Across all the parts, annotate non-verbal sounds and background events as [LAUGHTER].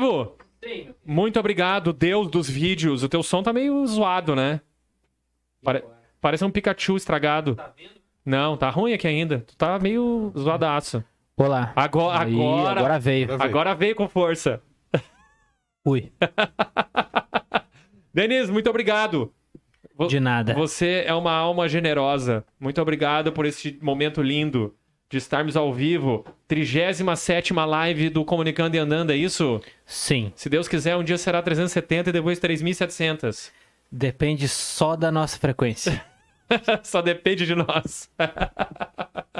Vivo? Sim. Muito obrigado, Deus dos vídeos. O teu som tá meio zoado, né? Pare- Parece um Pikachu estragado. Tá vendo? Não, tá ruim aqui ainda. Tu tá meio zoadaço. Olá. Agora, Aí, agora, agora veio. agora veio com força. Ui, [LAUGHS] Denise, muito obrigado. De nada. Você é uma alma generosa. Muito obrigado por esse momento lindo de estarmos ao vivo. 37 live do Comunicando e Andando, é isso? Sim, Se Deus quiser, um dia será 370 e depois 3.700. depende só da nossa frequência. [LAUGHS] Só depende de nós. [LAUGHS]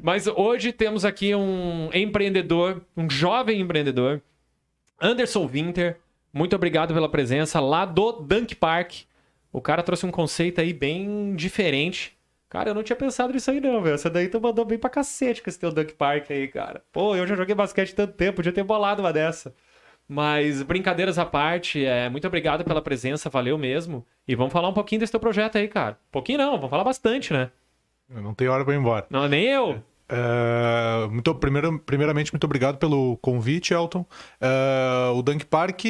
Mas hoje temos aqui um empreendedor, um jovem empreendedor, Anderson Winter. Muito obrigado pela presença lá do Dunk Park. O cara trouxe um conceito aí bem diferente. Cara, eu não tinha pensado nisso aí não, velho. Essa daí tu mandou bem pra cacete com esse teu Dunk Park aí, cara. Pô, eu já joguei basquete tanto tempo, podia ter bolado uma dessa. Mas brincadeiras à parte, é, muito obrigado pela presença, valeu mesmo. E vamos falar um pouquinho desse teu projeto aí, cara. Pouquinho não, vamos falar bastante, né? Não tem hora pra ir embora. Não, nem eu. É, muito, primeiro, primeiramente, muito obrigado pelo convite, Elton. É, o Dunk Park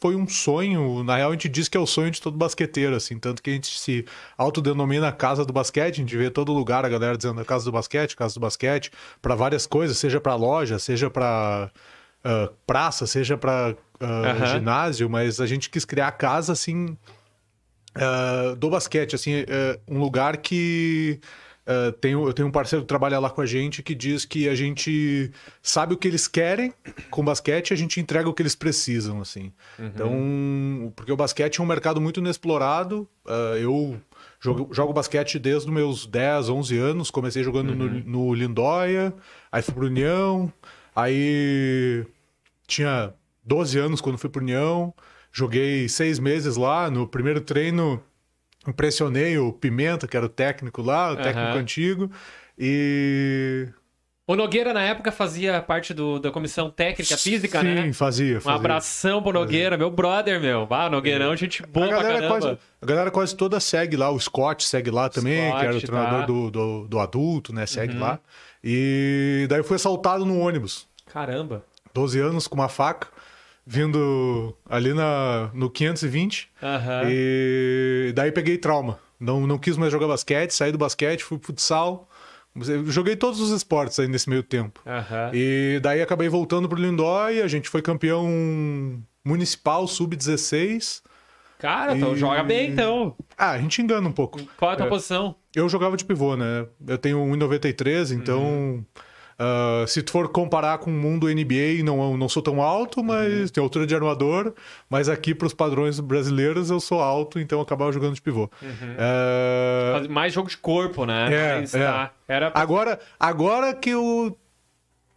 foi um sonho. Na real, a gente diz que é o sonho de todo basqueteiro, assim. Tanto que a gente se autodenomina Casa do Basquete. A gente vê todo lugar a galera dizendo Casa do Basquete, Casa do Basquete, para várias coisas, seja para loja, seja para praça, seja para Aham. ginásio. Mas a gente quis criar a casa, assim, ah, do basquete, assim, é, um lugar que ah, tenho, eu tenho um parceiro que trabalha lá com a gente que diz que a gente sabe o que eles querem com o basquete e a gente entrega o que eles precisam, assim. Então, porque o basquete é um mercado muito inexplorado. ah, eu jogo, jogo basquete desde os meus 10, 11 anos. Comecei jogando no, no Lindóia, aí fui pro União, aí tinha 12 anos quando fui pro União, joguei seis meses lá. No primeiro treino, impressionei o Pimenta, que era o técnico lá, o técnico Aham. antigo. E. O Nogueira, na época, fazia parte do- da comissão técnica física, Sim, né? fazia. Um fazia. abração pro Nogueira, meu brother, meu. Ah, Nogueirão, gente boa A galera, quase, a galera quase toda segue lá. O Scott segue lá também, Scott, que era o treinador tá. do, do, do adulto, né? Segue Uhum. lá. E daí eu fui assaltado no ônibus. Caramba. 12 anos com uma faca, vindo ali na, no 520. Aham. E daí peguei trauma. Não, não quis mais jogar basquete, saí do basquete, fui pro futsal. Joguei todos os esportes aí nesse meio tempo. Aham. E daí acabei voltando pro Lindóia, a gente foi campeão municipal sub-16. Cara, então E- joga bem, então. Ah, a gente engana um pouco. Qual é a tua É. posição? Eu jogava de pivô, né? Eu tenho 1,93, então. Uhum. Ah, se tu for comparar com o mundo NBA, não, não sou tão alto, mas Uhum. tenho altura de armador. Mas aqui, pros padrões brasileiros, eu sou alto, então eu acabava jogando de pivô. Ah, Faz Mais jogo de corpo, né? É, é. tá. Era agora, agora que eu.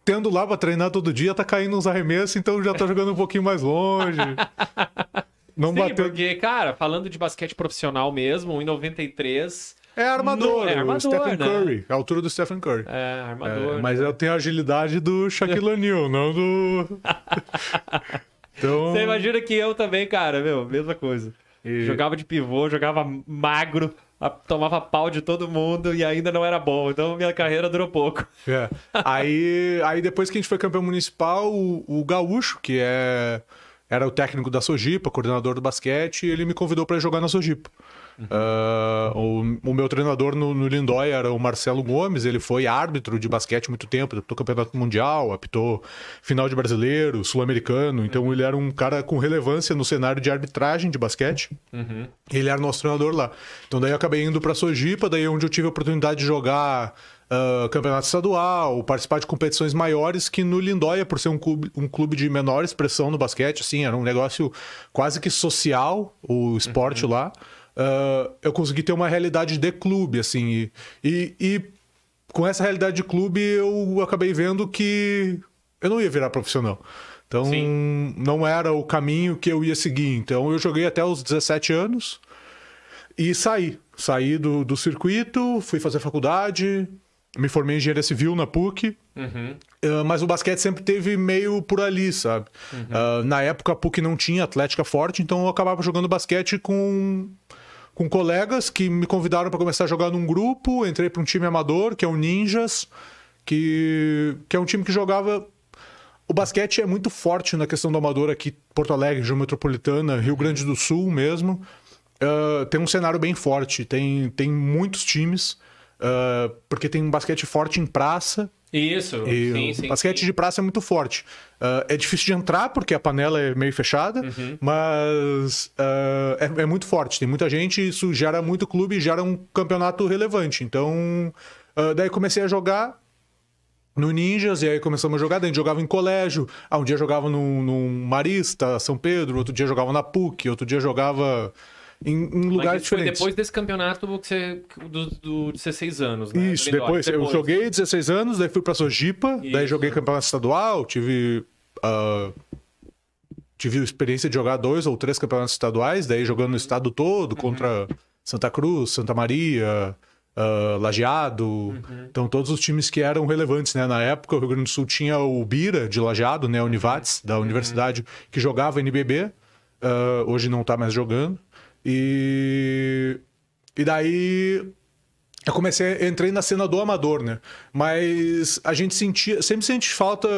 Tendo lá pra treinar todo dia, tá caindo uns arremessos, então já tá jogando um pouquinho mais longe. [LAUGHS] Não Sim, bateu. porque, cara, falando de basquete profissional mesmo, 1,93 É armador, Não, é armador, o Stephen né? Curry. A altura do Stephen Curry. é armador. É, mas eu tenho a agilidade do Shaquille O'Neal, não do. [LAUGHS] então. Você imagina que eu também, cara, meu, mesma coisa. E- Jogava de pivô, jogava magro, tomava pau de todo mundo e ainda não era bom. Então minha carreira durou pouco. É. [LAUGHS] Aí, aí depois que a gente foi campeão municipal, o, o Gaúcho, que é era o técnico da Sojipa, coordenador do basquete, ele me convidou para jogar na Sojipa. Ah, o, o meu treinador no, no Lindóia era o Marcelo Gomes, ele foi árbitro de basquete muito tempo, apitou campeonato mundial, apitou final de brasileiro, sul-americano, então ele era um cara com relevância no cenário de arbitragem de basquete. Ele era nosso treinador lá. Então daí eu acabei indo pra Sojipa, daí é onde eu tive a oportunidade de jogar ah, campeonato estadual, participar de competições maiores que no Lindóia, por ser um clube, um clube de menor expressão no basquete, assim, era um negócio quase que social, o esporte lá. Ah, eu consegui ter uma realidade de clube, assim, e, e, e com essa realidade de clube eu acabei vendo que eu não ia virar profissional. Então, Sim. não era o caminho que eu ia seguir. Então, eu joguei até os 17 anos e saí. Saí do, do circuito, fui fazer faculdade, me formei em engenharia civil na PUC. Uhum. Uh, mas o basquete sempre teve meio por ali, sabe? Uh, na época a PUC não tinha atlética forte, então eu acabava jogando basquete com, com colegas que me convidaram para começar a jogar num grupo. Entrei para um time amador, que é o Ninjas, que, que é um time que jogava o basquete é muito forte na questão do amador aqui, Porto Alegre, região metropolitana, Rio Grande do Sul mesmo. Uh, tem um cenário bem forte, tem, tem muitos times, uh, porque tem um basquete forte em praça. Isso, E sim, o sim. basquete sim. de praça é muito forte. Uh, é difícil de entrar porque a panela é meio fechada, Uhum. mas uh, é, é muito forte. Tem muita gente, isso gera muito clube e gera um campeonato relevante. Então, uh, daí comecei a jogar no Ninjas, e aí começamos a jogar. Daí a gente jogava em colégio. Ah, um dia jogava no, no Marista, São Pedro, outro dia jogava na PUC, outro dia jogava em, em lugares isso foi diferentes. depois desse campeonato você, do, do 16 anos, né? Isso, indoor. depois, eu joguei 16 anos, daí fui pra Sojipa, daí Isso. joguei campeonato estadual, tive. ah, tive a experiência de jogar dois ou três campeonatos estaduais, daí jogando no estado todo contra Santa Cruz, Santa Maria, ah, Lajeado. Então, todos os times que eram relevantes, né? Na época, o Rio Grande do Sul tinha o Bira, de Lajeado, né? Univates, da universidade, que jogava NBB. ah, hoje não tá mais jogando. E. E daí eu comecei, entrei na cena do amador, né? Mas a gente sentia, sempre sente falta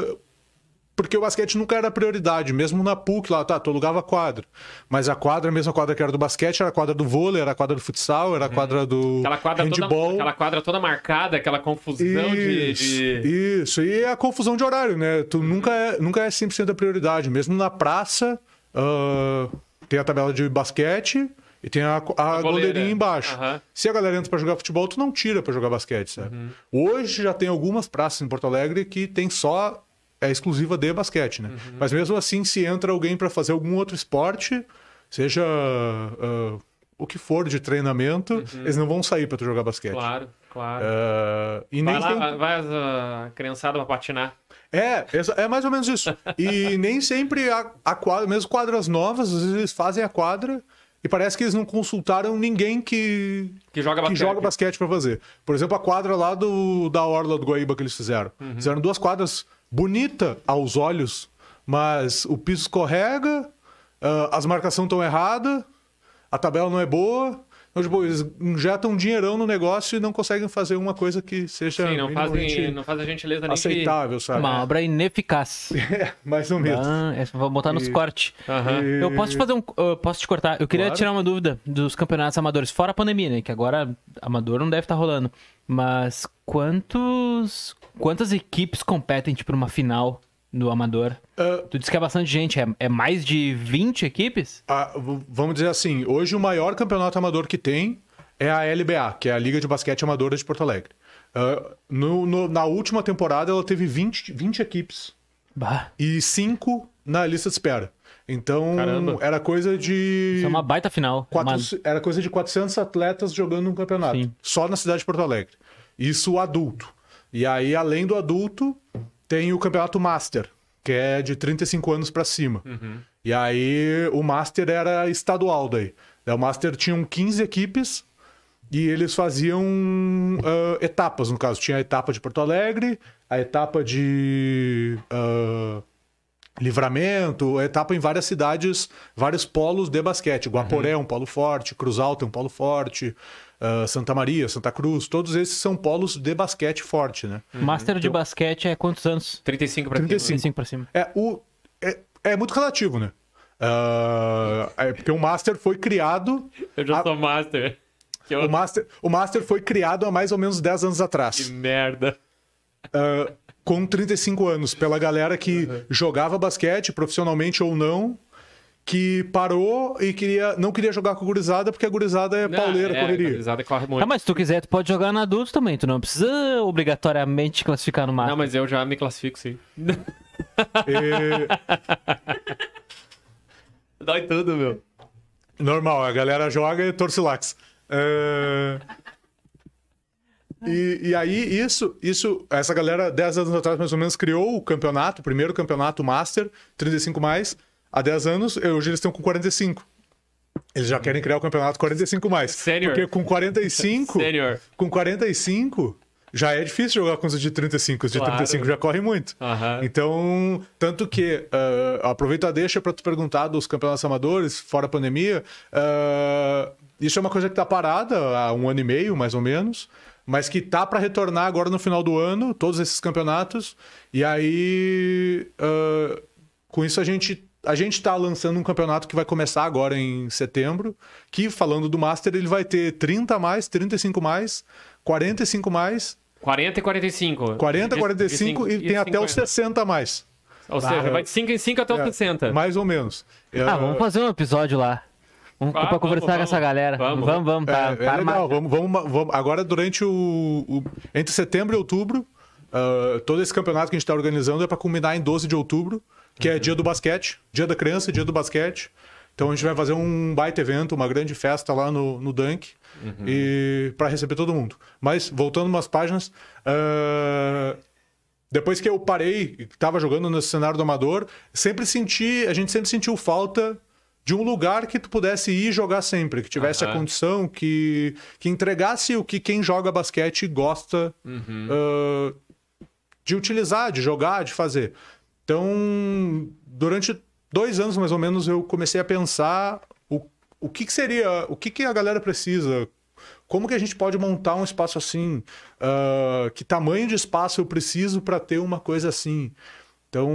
porque o basquete nunca era prioridade, mesmo na PUC lá, tá, tu alugava quadra. Mas a quadra, a mesma quadra que era do basquete, era a quadra do vôlei, era a quadra do futsal, era a quadra do. Aquela quadra, toda, handball. aquela quadra toda marcada, aquela confusão de, Isso, de- isso, e a confusão de horário, né? Tu nunca é, nunca é 100% a prioridade. Mesmo na praça, ah, tem a tabela de basquete e tem a, a, goleira. goleirinha embaixo. Aham. Se a galera entra pra jogar futebol, tu não tira pra jogar basquete, sabe? Uhum. Hoje já tem algumas praças em Porto Alegre que tem só é exclusiva de basquete, né? Uhum. Mas mesmo assim, se entra alguém pra fazer algum outro esporte, seja ah, o que for de treinamento, eles não vão sair pra tu jogar basquete. Uhum. Claro, claro. Ah, e vai nem lá, tem- vai a criançada pra patinar. É, é mais ou menos isso. E [LAUGHS] nem sempre a, a quadra, mesmo quadras novas, às vezes eles fazem a quadra e parece que eles não consultaram ninguém que, Que joga que basquete. joga basquete pra fazer. Por exemplo, a quadra lá do, da Orla do Guaíba que eles fizeram. Uhum. Fizeram duas quadras bonita aos olhos, mas o piso escorrega, ah, as marcações estão erradas, a tabela não é boa. Então, tipo, eles injetam um dinheirão no negócio e não conseguem fazer uma coisa que seja Sim, não fazem, não fazem a gentileza nem aceitável, sabe? Uma obra ineficaz. É, [LAUGHS] mais ou menos. Ah, vou botar nos E- cortes. Aham. E- Eu posso te fazer um. eu posso te cortar? Eu queria Claro. tirar uma dúvida dos campeonatos amadores, fora a pandemia, né? Que agora amador não deve estar rolando. Mas quantos. Quantas equipes competem, tipo, numa final do amador? Ah, Tu disse que é bastante gente, é, é mais de 20 equipes? ah, vamos dizer assim, hoje o maior campeonato amador que tem é a LBA, que é a Liga de Basquete Amadora de Porto Alegre. Ah, no- no- na última temporada ela teve 20, 20 equipes Bah, e 5 na lista de espera. Então Caramba. era coisa de isso é uma baita final. quatro- Uma- era coisa de 400 atletas jogando um campeonato, Sim. só na cidade de Porto Alegre. Isso adulto. E aí além do adulto, tem o campeonato Master, que é de 35 anos pra cima. E aí o Master era estadual daí. O Master tinham 15 equipes e eles faziam ah, etapas, no caso. Tinha a etapa de Porto Alegre, a etapa de ah, Livramento, a etapa em várias cidades, vários polos de basquete. Guaporé é um polo forte, Cruz Alta é um polo forte, ah, Santa Maria, Santa Cruz, todos esses são polos de basquete forte, né? Master Então de basquete é quantos anos? 35 pra 35. 35 pra cima. É, o, é, é muito relativo, né? Ah, é porque o Master foi criado. Eu já a- sou master. Que, eu... O Master, o Master foi criado há mais ou menos 10 anos que atrás. merda. ah, com 35 anos, pela galera que jogava basquete, profissionalmente ou não, que parou e queria, não queria jogar com a gurizada, porque a gurizada é pauleira, é, correria. A gurizada corre muito. Ah, mas se tu quiser, tu pode jogar no adulto também. Tu não precisa obrigatoriamente classificar no Master. Não, mas eu já me classifico, sim. E- [LAUGHS] Dói tudo, meu. Normal, a galera joga e torce lax. É, E, e aí, isso, isso, essa galera, 10 anos atrás, mais ou menos, criou o campeonato, o primeiro campeonato Master, 35 mais, há 10 anos, hoje eles estão com 45. Eles já querem criar o campeonato 45 mais. Sênior. Porque com 45, Sênior. com 45, já é difícil jogar com os de 35. Os de Claro. 35 já correm muito. Aham. Então, tanto que, uh, aproveito a deixa para tu perguntar dos campeonatos amadores, fora a pandemia, uh, isso é uma coisa que está parada há um ano e meio, mais ou menos, mas que tá para retornar agora no final do ano, todos esses campeonatos. E aí, uh, com isso a gente a gente está lançando um campeonato que vai começar agora em setembro, que falando do Master, ele vai ter 30 mais, 35 mais, 45 mais, 40 e 45. 40, 45 De- e de- tem e até os 50. 60 mais. Ou seja, vai de 5 em 5 até os É, 60. Mais ou menos. Ah, vamos fazer um episódio lá. Um, Ah, pra vamos, conversar com vamos. essa galera. Vamos. Vamos, vamos, tá, é, tá é legal. Vamos, vamos, vamos- agora, durante o, o- Entre setembro e outubro, ah, todo esse campeonato que a gente está organizando é para culminar em 12 de outubro, que é dia do basquete, dia da criança, dia do basquete. Então a gente vai fazer um baita evento, uma grande festa lá no, no Dunk e para receber todo mundo. Mas voltando umas páginas, ah, depois que eu parei, estava jogando nesse cenário do amador, sempre senti, a gente sempre sentiu falta de um lugar que tu pudesse ir jogar sempre, que tivesse a Aham. condição, que, que entregasse o que quem joga basquete gosta ah, de utilizar, de jogar, de fazer. Então, durante dois anos mais ou menos, eu comecei a pensar o, o que, que seria, o que, que a galera precisa, como que a gente pode montar um espaço assim, Ah, que tamanho de espaço eu preciso para ter uma coisa assim. Então,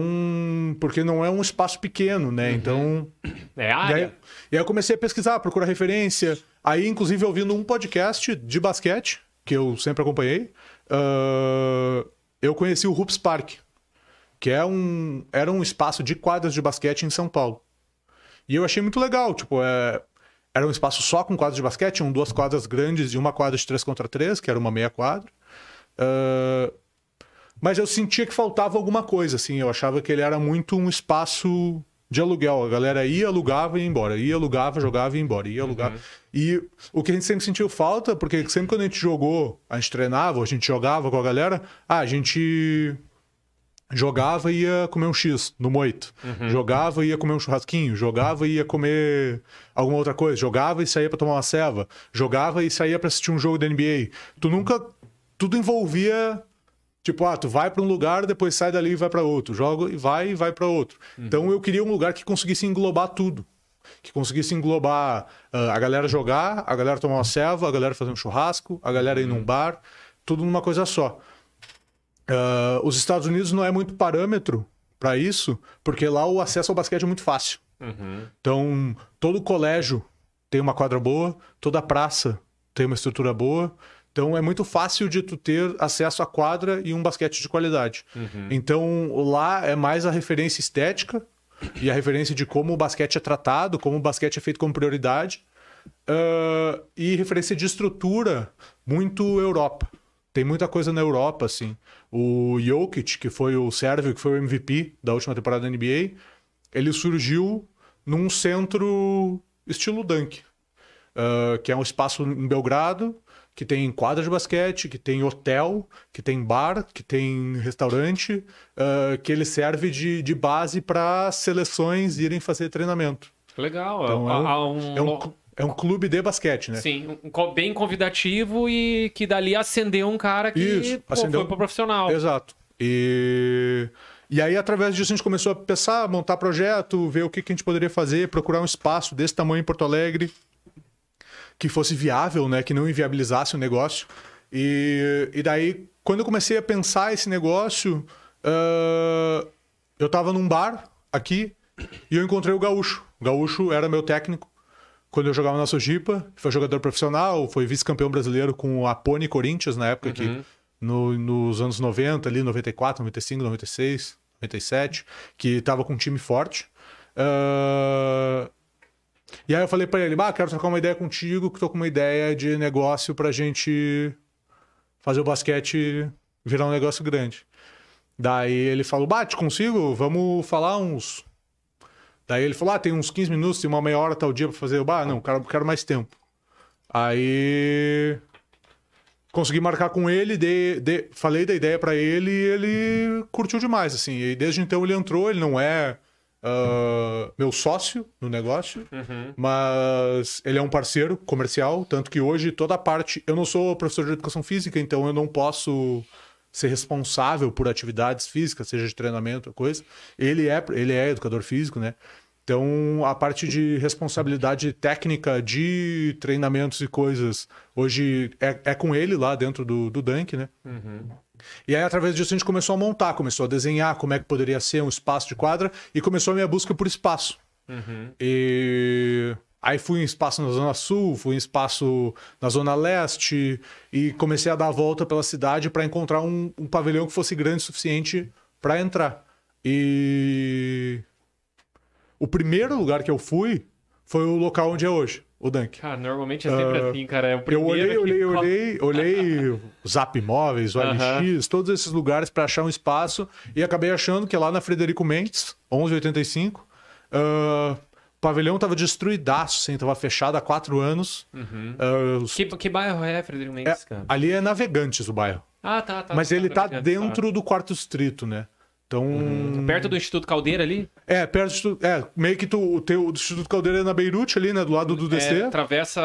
porque não é um espaço pequeno, né? Então, É e aí, área. e aí eu comecei a pesquisar, procurar referência. Aí, inclusive, ouvindo um podcast de basquete, que eu sempre acompanhei, ah, eu conheci o Hoops Park, que é um, era um espaço de quadras de basquete em São Paulo. E eu achei muito legal, tipo, é, era um espaço só com quadras de basquete, tinham duas quadras grandes e uma quadra de 3 contra 3, que era uma meia quadra. Ah, mas eu sentia que faltava alguma coisa, assim. Eu achava que ele era muito um espaço de aluguel. A galera ia, alugava e ia embora. Ia, alugava, jogava e ia embora. Ia, alugava. E o que a gente sempre sentiu falta, porque sempre quando a gente jogou, a gente treinava, a gente jogava com a galera, ah, a gente jogava e ia comer um X no moito. Jogava e ia comer um churrasquinho. Jogava e ia comer alguma outra coisa. Jogava e saía pra tomar uma ceva. Jogava e saía pra assistir um jogo da NBA. Tu nunca. Tudo envolvia. Tipo, ah, tu vai pra um lugar, depois sai dali e vai pra outro. Joga e vai e vai pra outro. Então eu queria um lugar que conseguisse englobar tudo. Que conseguisse englobar ah, a galera jogar, a galera tomar uma ceva, a galera fazer um churrasco, a galera ir num bar, tudo numa coisa só. Ah, os Estados Unidos não é muito parâmetro para isso, porque lá o acesso ao basquete é muito fácil. Então, todo colégio tem uma quadra boa, toda praça tem uma estrutura boa. Então, é muito fácil de tu ter acesso à quadra e um basquete de qualidade. Então, lá é mais a referência estética e a referência de como o basquete é tratado, como o basquete é feito como prioridade. Ah, e referência de estrutura, muito Europa. Tem muita coisa na Europa, assim. O Jokic, que foi o sérvio, que foi o MVP da última temporada da NBA, ele surgiu num centro estilo Dunk, ah, que é um espaço em Belgrado, que tem quadra de basquete, que tem hotel, que tem bar, que tem restaurante, ah, que ele serve de, de base para seleções irem fazer treinamento. Legal. Então, Há- é um- um- É um, é um clube de basquete, né? Sim, um bem convidativo e que dali acendeu um cara que Isso, pô, acendeu- foi pro profissional. Exato. E, e aí, através disso, a gente começou a pensar, montar projeto, ver o que, que a gente poderia fazer, procurar um espaço desse tamanho em Porto Alegre que fosse viável, né? Que não inviabilizasse o negócio. E, e daí, quando eu comecei a pensar esse negócio, ah, eu tava num bar aqui e eu encontrei o Gaúcho. O Gaúcho era meu técnico quando eu jogava na Sojipa. Foi jogador profissional, foi vice-campeão brasileiro com a Pony Corinthians na época que no- nos anos 90, ali 94, 95, 96, 97, que tava com um time forte. Ah, E aí eu falei pra ele, bah, quero trocar uma ideia contigo, que tô com uma ideia de negócio pra gente fazer o basquete virar um negócio grande. Daí ele falou, bah, te consigo? Vamos falar uns... Daí ele falou, ah, tem uns 15 minutos, tem uma meia hora tal dia pra fazer. Eu, bah, não, quero, quero mais tempo. Aí consegui marcar com ele, dei- dei- falei da ideia pra ele e ele curtiu demais, assim. E desde então ele entrou, ele não é ah, meu sócio no negócio, mas ele é um parceiro comercial, tanto que hoje toda a parte... Eu não sou professor de educação física, então eu não posso ser responsável por atividades físicas, seja de treinamento ou coisa. Ele é, ele é educador físico, né? Então, a parte de responsabilidade técnica de treinamentos e coisas, hoje é, é com ele lá dentro do, do Dunk, né? E aí, através disso, a gente começou a montar, começou a desenhar como é que poderia ser um espaço de quadra e começou a minha busca por espaço. E aí fui em espaço na Zona Sul, fui em espaço na Zona Leste e comecei a dar a volta pela cidade para encontrar um, um pavilhão que fosse grande o suficiente para entrar. E o primeiro lugar que eu fui foi o local onde é hoje, o Dunk. Cara, normalmente é sempre assim, cara. É o Eu primeiro olhei, que olhei, olhei, [LAUGHS] olhei o Zap Imóveis, o. LX, todos esses lugares para achar um espaço e acabei achando que lá na Frederico Mendes, 1185, ah, o pavilhão tava destruidaço, assim, tava fechado há quatro anos. Ah, os- Que, que bairro é, Frederico é, Mendes, cara? ali é Navegantes o bairro, Ah, tá, tá. mas ele tá ligado, dentro do quarto distrito, né? Então, tá. Perto do Instituto Caldeira ali? é, perto de tu, é, meio que tu, o teu o Instituto Caldeira é na Beirute ali, né, do lado do DC. É, atravessa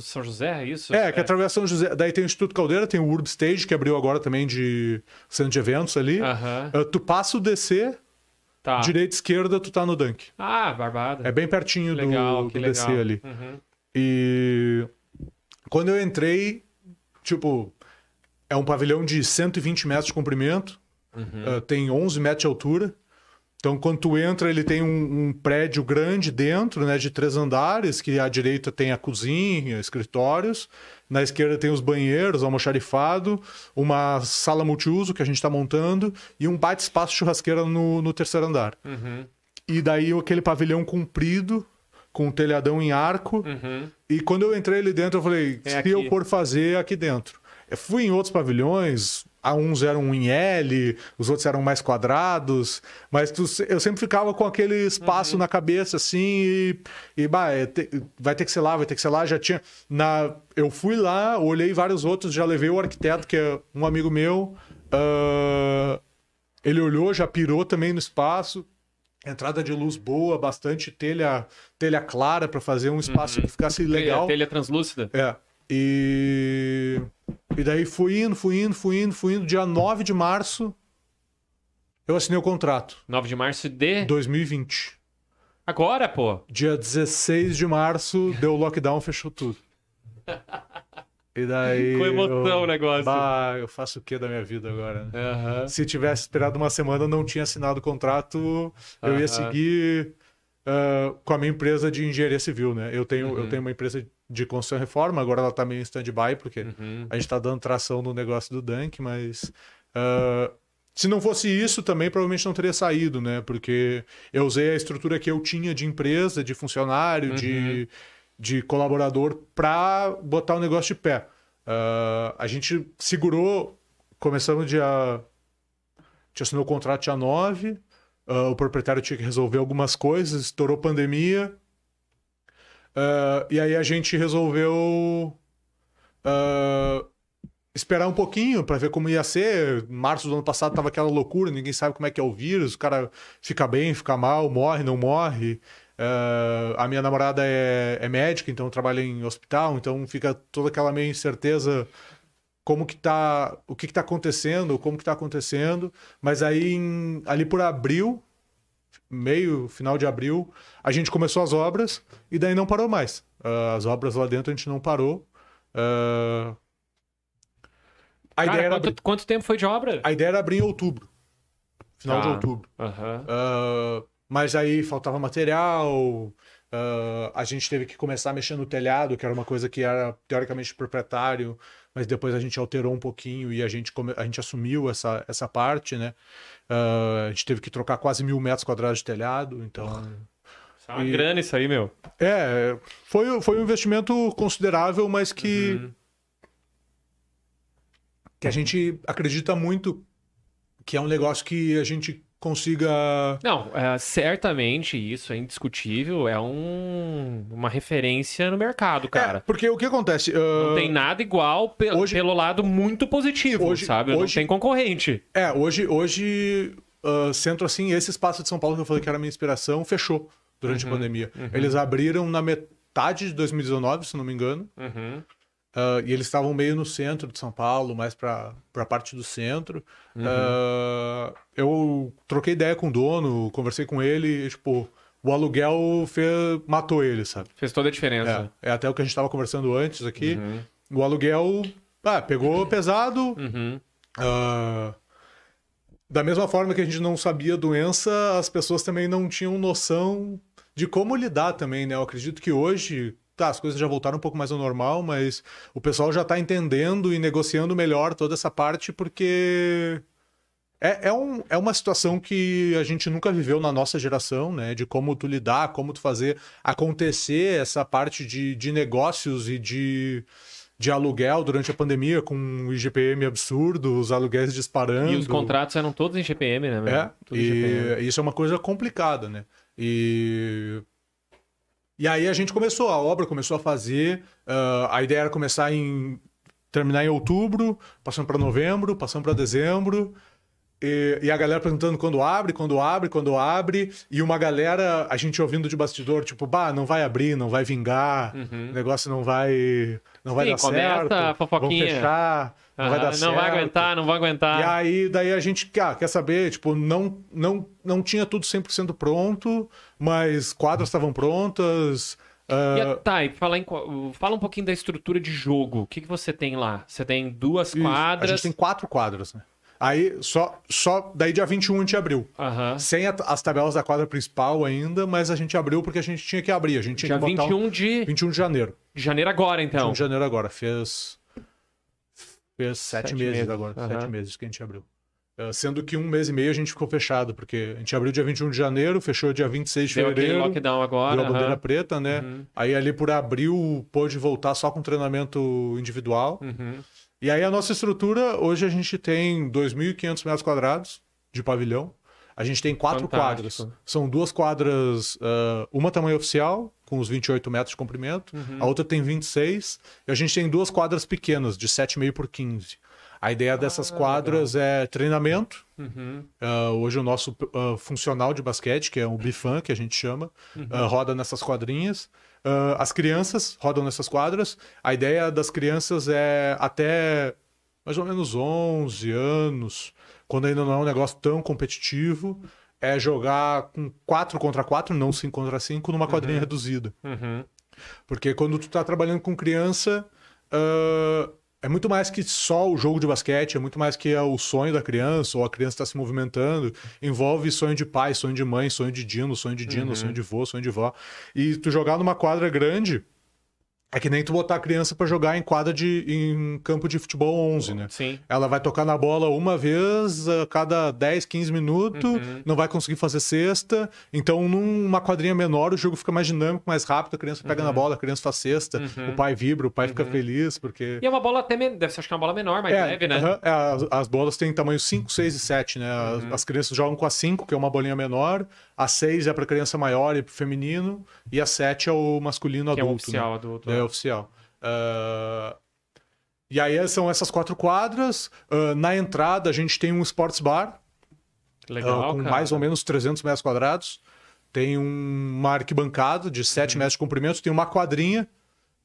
São José, é isso? É, que atravessa São José. Daí tem o Instituto Caldeira, tem o Urb Stage, que abriu agora também de centro de eventos ali. Aham. Uh, tu passa o DC, Tá. direita e esquerda, tu tá no Dunk. Ah, Barbada. É bem pertinho do, legal, do que DC legal. ali. Uhum. E quando eu entrei, tipo, é um pavilhão de 120 metros de comprimento, Uhum. uh, tem 11 metros de altura. Então, quando tu entra, ele tem um, um prédio grande dentro, né, de três andares, que à direita tem a cozinha, escritórios, na esquerda tem os banheiros, almoxarifado, uma sala multiuso que a gente está montando e um baita espaço churrasqueira no, no terceiro andar. Uhum. E daí aquele pavilhão comprido, com um telhadão em arco, Uhum. e quando eu entrei ali dentro, eu falei, É se aqui. eu for fazer, é aqui dentro. Eu fui em outros pavilhões, uns eram em L, os outros eram mais quadrados, mas tu- eu sempre ficava com aquele espaço Uhum. na cabeça, assim, e, e bah, é te- vai ter que ser lá, vai ter que ser lá, já tinha... Na, eu fui lá, olhei vários outros, já levei o arquiteto, que é um amigo meu, ah, ele olhou, já pirou também no espaço, entrada de luz boa, bastante telha, telha clara para fazer um espaço que ficasse legal. Telha translúcida. É. E. E daí fui indo, fui indo, fui indo, fui indo. Dia 9 de março, eu assinei o contrato. 9 de março de. 2020. Agora, pô. Dia 16 de março, deu lockdown, fechou tudo. E daí. [LAUGHS] Com emoção eu... o negócio. Bah, eu faço o que da minha vida agora? né? Aham. Se tivesse esperado uma semana, não tinha assinado o contrato, eu Aham. ia seguir ah, com a minha empresa de engenharia civil, né? Eu tenho, Uhum. eu tenho uma empresa de construção e reforma, agora ela tá meio em stand-by, porque Uhum. a gente tá dando tração no negócio do Dunk, mas. ah, se não fosse isso, também provavelmente não teria saído, né? Porque eu usei a estrutura que eu tinha de empresa, de funcionário, Uhum. de, de colaborador, para botar o negócio de pé. Ah, a gente segurou, começamos dia. A gente assinou o contrato dia 9, ah, o proprietário tinha que resolver algumas coisas, estourou pandemia. Ah, e aí a gente resolveu ah, esperar um pouquinho para ver como ia ser. Março do ano passado tava aquela loucura, ninguém sabe como é que é o vírus, o cara fica bem, fica mal, morre, não morre. Ah, a minha namorada é, é médica, então trabalha em hospital, então fica toda aquela meio incerteza como que tá, o que que tá acontecendo, como que tá acontecendo. Mas aí em- ali por abril, meio, final de abril, a gente começou as obras e daí não parou mais. Ah, as obras lá dentro a gente não parou. Ah, a, Cara, ideia era quanto, abrir, quanto tempo foi de obra? a ideia era abrir em outubro. Final de Tá. outubro. Aham. Ah, mas aí faltava material. ah, a gente teve que começar mexer no telhado, que era uma coisa que era teoricamente proprietário, mas depois a gente alterou um pouquinho e a gente, a gente assumiu essa, essa parte, né? Ah, a gente teve que trocar quase mil metros quadrados de telhado, então. É uma E- grana isso aí, meu. É, foi, foi um investimento considerável, mas que. Uhum. que a gente acredita muito que é um negócio que a gente consiga. Não, é, certamente isso é indiscutível. É um, uma referência no mercado, cara. É, porque o que acontece? Não ah, tem nada igual pe- hoje- pelo lado muito positivo, Hoje- sabe? Não hoje- tem concorrente. É, hoje, hoje ah, centro assim, esse espaço de São Paulo que eu falei que era minha inspiração, fechou durante Uhum, a pandemia. Eles abriram na metade de 2019, se não me engano. Uhum. Ah, e eles estavam meio no centro de São Paulo, mais pra, pra parte do centro. Uhum. Ah, eu troquei ideia com o dono, conversei com ele, e, tipo, o aluguel fe- matou ele, sabe? Fez toda a diferença. É, é até o que a gente estava conversando antes aqui. Uhum. O aluguel ah, pegou pesado. Uhum. ah, da mesma forma que a gente não sabia a doença, as pessoas também não tinham noção de como lidar também, né? Eu acredito que hoje, tá, as coisas já voltaram um pouco mais ao normal, mas o pessoal já está entendendo e negociando melhor toda essa parte, porque é, é, um, é uma situação que a gente nunca viveu na nossa geração, né? De como tu lidar, como tu fazer acontecer essa parte de, de negócios e de, de aluguel durante a pandemia, com o IGPM absurdo, os aluguéis disparando. E os contratos eram todos em GPM, né? É, Tudo em GPM. e isso é uma coisa complicada, né? E. E aí a gente começou, a obra começou a fazer. ah, a ideia era começar em. terminar em outubro, passando para novembro, passando para dezembro. E, e a galera perguntando quando abre, quando abre, quando abre. E uma galera, a gente ouvindo de bastidor, tipo, bah, não vai abrir, não vai vingar, o negócio não vai. Não vai Uhum. Sim, dar começa certo. a fofoquinha. Vão fechar, não vai Aham, dar certo. não vai aguentar, não vai aguentar. E aí, daí a gente ah, quer saber, tipo, não, não, não tinha tudo 100% pronto, mas quadras estavam prontas. ah, E a- tá, e falar em fala um pouquinho da estrutura de jogo. O que, que você tem lá? Você tem duas isso, quadras. A gente tem quatro quadras, né? Aí, só, só daí dia 21 a gente abriu. Aham. Sem a- as tabelas da quadra principal ainda, mas a gente abriu porque a gente tinha que abrir. A gente tinha Dia que botar 21 um... de... 21 de janeiro. de janeiro agora, 21 então. de janeiro agora. Fez. Fez sete, Sete meses, meses, agora. aham. Sete meses que a gente abriu. Ah, sendo que um mês e meio a gente ficou fechado, porque a gente abriu dia 21 de janeiro, fechou dia 26 de Deu fevereiro. lockdown agora. Deu a bandeira aham. preta, né? Uhum. Aí ali por abril pôde voltar só com treinamento individual. Uhum. E aí a nossa estrutura, hoje a gente tem 2.500 metros quadrados de pavilhão. A gente tem quatro Fantástico. quadras. São duas quadras, ah, uma tamanho oficial, com os 28 metros de comprimento, Uhum. a outra tem 26, e a gente tem duas quadras pequenas, de 7,5 por 15. A ideia dessas quadras é treinamento. Uhum. Ah, hoje o nosso ah, funcional de basquete, que é o Bifan, que a gente chama, ah, roda nessas quadrinhas. Ah, as crianças rodam nessas quadras. A ideia das crianças é até mais ou menos 11 anos, quando ainda não é um negócio tão competitivo, é jogar com 4 contra 4, não 5 contra 5, numa quadrinha reduzida. Uhum. Porque quando tu tá trabalhando com criança, ah, é muito mais que só o jogo de basquete, é muito mais que é o sonho da criança, ou a criança está se movimentando. Envolve sonho de pai, sonho de mãe, sonho de dino, sonho de dino, sonho de vô, sonho de vó. E tu jogar numa quadra grande. É que nem tu botar a criança pra jogar em quadra de em campo de futebol 11, né? Sim. Ela vai tocar na bola uma vez a cada 10, 15 minutos, Uhum. não vai conseguir fazer cesta. Então, numa quadrinha menor, o jogo fica mais dinâmico, mais rápido, a criança Uhum. pega na bola, a criança faz cesta, o pai vibra, o pai fica feliz, porque. E é uma bola até... Deve ser acho que é uma bola menor, mais É, leve, né? é, as, as bolas têm tamanho 5, 6 e 7, né? As, Uhum. as crianças jogam com a 5, que é uma bolinha menor, a 6 é para criança maior e pro feminino, e a 7 é o masculino Que é o adulto. oficial né? adulto. É oficial. Ah, E aí são essas quatro quadras. Ah, na entrada a gente tem um sports bar Legal, ah, com cara. mais ou menos 300 metros quadrados. Tem um- uma arquibancada de 7 Uhum. metros de comprimento. Tem uma quadrinha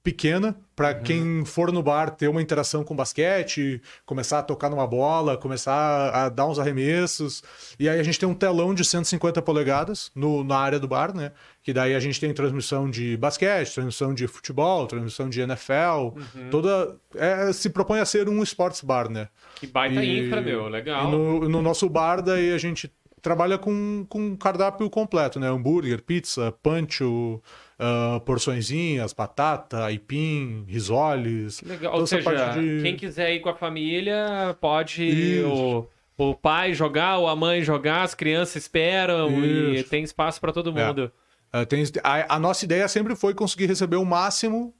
pequena para Uhum. quem for no bar ter uma interação com basquete, começar a tocar numa bola, começar a dar uns arremessos. E aí a gente tem um telão de 150 polegadas no, na área do bar, né? Que daí a gente tem transmissão de basquete, transmissão de futebol, transmissão de NFL, Uhum. toda é, se propõe a ser um sports bar, né? Que baita E- infra, meu. Legal. E no, no nosso bar, daí a gente trabalha com, com cardápio completo, né? Hambúrguer, pizza, pancho, ah, porçõezinhas, batata, aipim, risoles. Legal. toda Ou seja, de- quem quiser ir com a família, pode Isso. o, o pai jogar, ou a mãe jogar, as crianças esperam e Isso. tem espaço pra todo É. mundo. Ah, tem- a, a nossa ideia sempre foi conseguir receber o máximo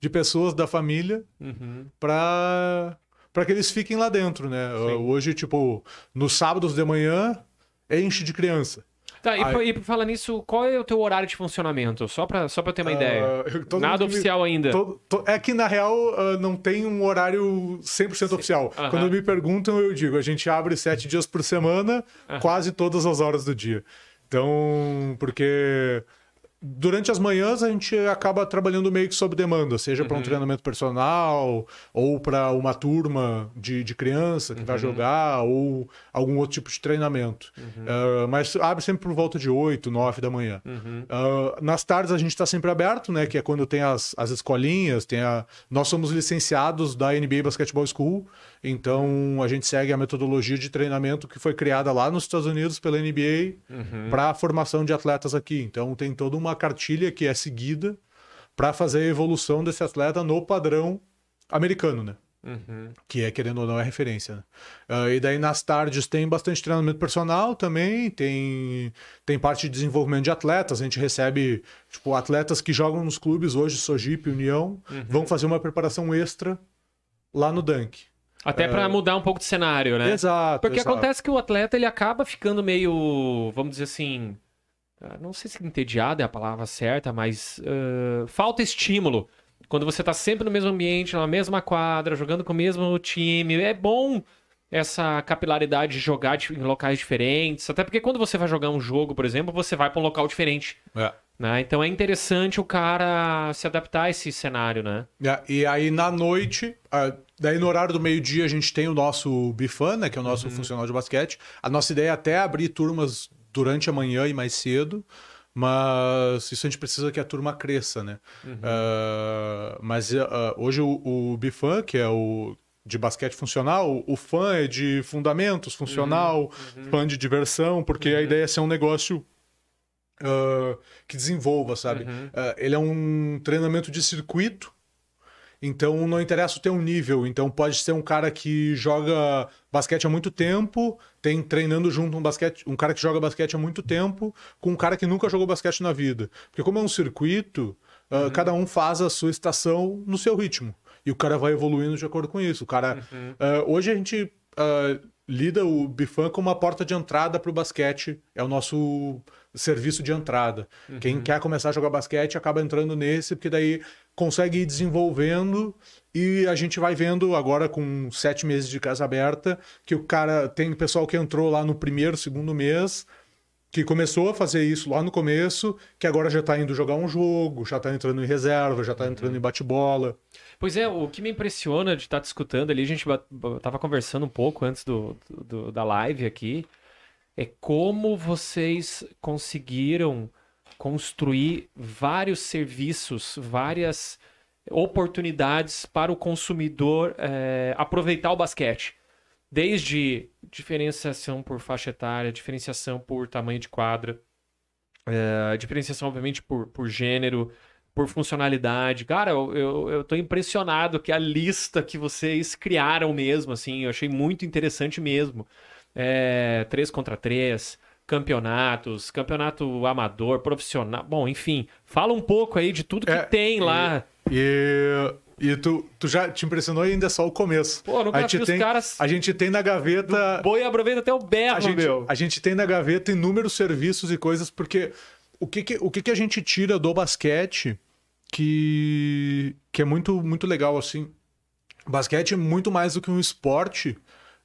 de pessoas da família Uhum. para para que eles fiquem lá dentro, né? Hoje, tipo, nos sábados de manhã, enche de criança. Tá, e, Aí- por- e por falar nisso, qual é o teu horário de funcionamento? Só pra, só pra eu ter uma ideia. Ah, eu- Nada mundo me- oficial ainda. Todo- to- é que, na real, ah, não tem um horário 100% oficial. Aham. Quando me perguntam, eu digo, a gente abre sete dias por semana, quase todas as horas do dia. Então, porque durante as manhãs a gente acaba trabalhando meio que sob demanda, seja para um treinamento personal ou para uma turma de, de criança que vai jogar ou algum outro tipo de treinamento. Uh, mas abre sempre por volta de 8, 9 da manhã. Uh, nas tardes a gente está sempre aberto, né? Que é quando tem as, as escolinhas, tem a... nós somos licenciados da NBA Basketball School, então a gente segue a metodologia de treinamento que foi criada lá nos Estados Unidos pela NBA para a formação de atletas aqui. Então tem toda uma cartilha que é seguida para fazer a evolução desse atleta no padrão americano, né? Que é, querendo ou não, é referência. Né? Ah, e daí nas tardes tem bastante treinamento personal também, tem, tem parte de desenvolvimento de atletas. A gente recebe, tipo, atletas que jogam nos clubes hoje, Sojipe, União, vão fazer uma preparação extra lá no Dunk. Até pra mudar um pouco de cenário, né? Exato. Porque exato. acontece que o atleta ele acaba ficando meio, vamos dizer assim, ah, não sei se entediado é a palavra certa, mas ah, falta estímulo. Quando você tá sempre no mesmo ambiente, na mesma quadra, jogando com o mesmo time, é bom essa capilaridade de jogar em locais diferentes. Até porque quando você vai jogar um jogo, por exemplo, você vai pra um local diferente. É. Né? Então é interessante o cara se adaptar a esse cenário, né? É, e aí na noite, daí no horário do meio-dia a gente tem o nosso Bifan, né, que é o nosso funcional de basquete. A nossa ideia é até abrir turmas durante a manhã e mais cedo, mas isso a gente precisa que a turma cresça, né? Ah, mas ah, hoje o, o Bifan, que é o de basquete funcional, o fã é de fundamentos funcional, fã de diversão, porque a ideia é ser um negócio ah, que desenvolva, sabe? Ah, ele é um treinamento de circuito, então não interessa o teu nível. Então pode ser um cara que joga basquete há muito tempo, tem treinando junto um basquete, um cara que joga basquete há muito tempo, com um cara que nunca jogou basquete na vida. Porque como é um circuito, ah, cada um faz a sua estação no seu ritmo. E o cara vai evoluindo de acordo com isso. O cara. ah, hoje a gente ah, lida o Bifan como uma porta de entrada para o basquete. É o nosso serviço de entrada. Quem quer começar a jogar basquete acaba entrando nesse, porque daí consegue ir desenvolvendo e a gente vai vendo agora com sete meses de casa aberta que o cara tem pessoal que entrou lá no primeiro, segundo mês que começou a fazer isso lá no começo, que agora já tá indo jogar um jogo, já tá entrando em reserva, já tá entrando em bate-bola. Pois é, o que me impressiona de estar te escutando ali, a gente ba- ba- tava conversando um pouco antes do, do- da live aqui, é como vocês conseguiram construir vários serviços, várias oportunidades para o consumidor eh, aproveitar o basquete. Desde diferenciação por faixa etária, diferenciação por tamanho de quadra, eh, diferenciação, obviamente, por, por gênero, por funcionalidade. Cara, eu, eu, eu tô impressionado que a lista que vocês criaram mesmo, assim, eu achei muito interessante mesmo. É, 3 contra 3, campeonatos, campeonato amador, profissional. Bom, enfim, fala um pouco aí de tudo que É, tem lá. E, e tu, tu já te impressionou e ainda é só o começo. Pô, nunca a gente vi os tem, caras- A gente tem na gaveta. Boi aproveita até o berro, A gente, meu. a gente tem na gaveta inúmeros serviços e coisas, porque o que, que- o que, que a gente tira do basquete que, que é muito, muito legal, assim. Basquete é muito mais do que um esporte.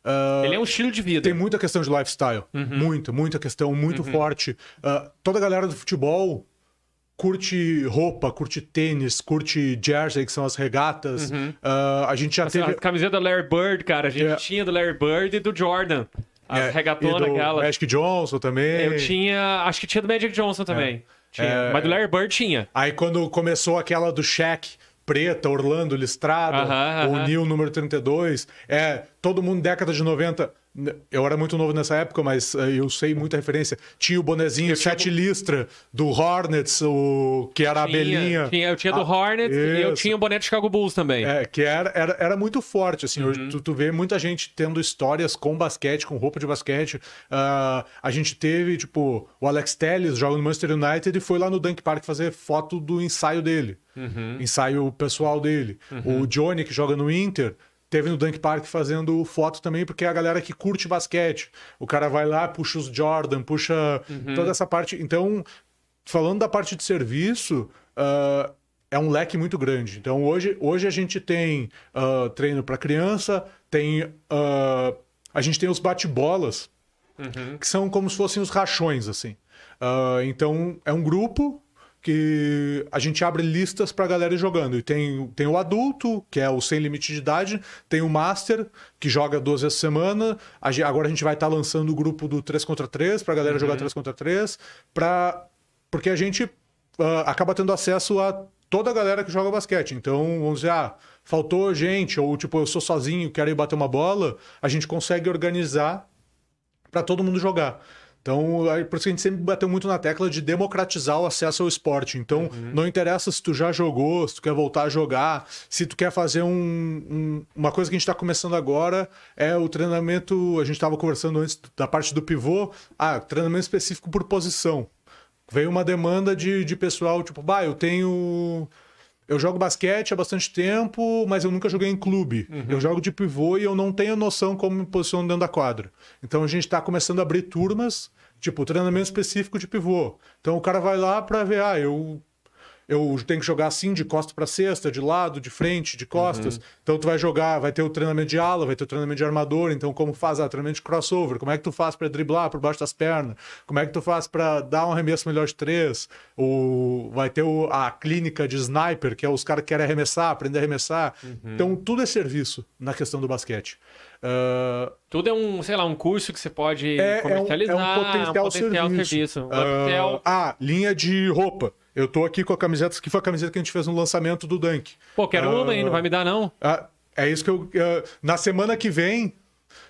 Ah, Ele é um estilo de vida. tem muita questão de lifestyle. Uhum. Muita, muita questão, muito forte. Ah, toda a galera do futebol curte roupa, curte tênis, curte jersey, que são as regatas. Ah, a gente já Assim, teve. A camiseta do Larry Bird, cara, a gente É. tinha do Larry Bird e do Jordan. As é, regatonas do aquelas. Magic Johnson também. Eu tinha. Acho que tinha do Magic Johnson também. Tinha. É. Mas do Larry Bird tinha. Aí quando começou aquela do Shaq, preta, Orlando listrada, Aham, o aham. Neil número 32, é, todo mundo década de 90, n- eu era muito novo nessa época, mas eh, eu sei muita referência. Tinha o bonezinho tinha sete listra do Hornets, o que era a abelhinha. tinha- eu tinha do Ah, Hornets e eu isso. tinha o boné do Chicago Bulls também. É, que era, era, era muito forte, assim. Uhum. Tu, tu vê muita gente tendo histórias com basquete, com roupa de basquete. Ah, a gente teve, tipo, o Alex Telles joga no Manchester United e foi lá no Dunk Park fazer foto do ensaio dele. Uhum. Ensaio pessoal dele. O Johnny, que joga no Inter, teve no Dunk Park fazendo foto também, porque é a galera que curte basquete. O cara vai lá, puxa os Jordan, puxa Uhum. toda essa parte. Então, falando da parte de serviço, ah, é um leque muito grande. Então, hoje, hoje a gente tem ah, treino para criança, tem. ah, a gente tem os bate-bolas, que são como se fossem os rachões, assim. Então, é um grupo que a gente abre listas pra galera jogando. E tem, tem o adulto, que é o sem limite de idade, tem o Master, que joga duas vezes por semana. A gen- agora a gente vai estar lançando o grupo do 3 contra 3 pra galera jogar 3 contra 3, pra... porque a gente ah, acaba tendo acesso a toda a galera que joga basquete. Então, vamos dizer, ah, faltou gente, ou tipo, eu sou sozinho, quero ir bater uma bola, a gente consegue organizar para todo mundo jogar. Então, por isso que a gente sempre bateu muito na tecla de democratizar o acesso ao esporte. Então, não interessa se tu já jogou, se tu quer voltar a jogar, se tu quer fazer um, um- uma coisa que a gente está começando agora é o treinamento. A gente estava conversando antes da parte do pivô, ah, treinamento específico por posição. Veio uma demanda de, de pessoal, tipo, bah, eu tenho. Eu jogo basquete há bastante tempo, mas eu nunca joguei em clube. Eu jogo de pivô e eu não tenho noção como me posiciono dentro da quadra. Então a gente está começando a abrir turmas, tipo, treinamento específico de pivô. Então o cara vai lá para ver, ah, eu eu tenho que jogar assim de costa para cesta, de lado, de frente, de costas. Então tu vai jogar, vai ter o treinamento de ala, vai ter o treinamento de armador, então como faz ah, treinamento de crossover, como é que tu faz para driblar por baixo das pernas, como é que tu faz para dar um arremesso melhor de três, o vai ter o- a clínica de sniper, que é os caras que querem arremessar, aprender a arremessar. Então tudo é serviço na questão do basquete. Ah, Tudo é um, sei lá, um curso que você pode é, é um, comercializar. é um potencial, serviço. serviço. Um Ah, upsell. ah, linha de roupa. Eu tô aqui com a camiseta, que foi a camiseta que a gente fez no lançamento do Dunk. Pô, quero ah, uma aí, não vai me dar, não? Ah, é isso que eu. ah, na semana que vem.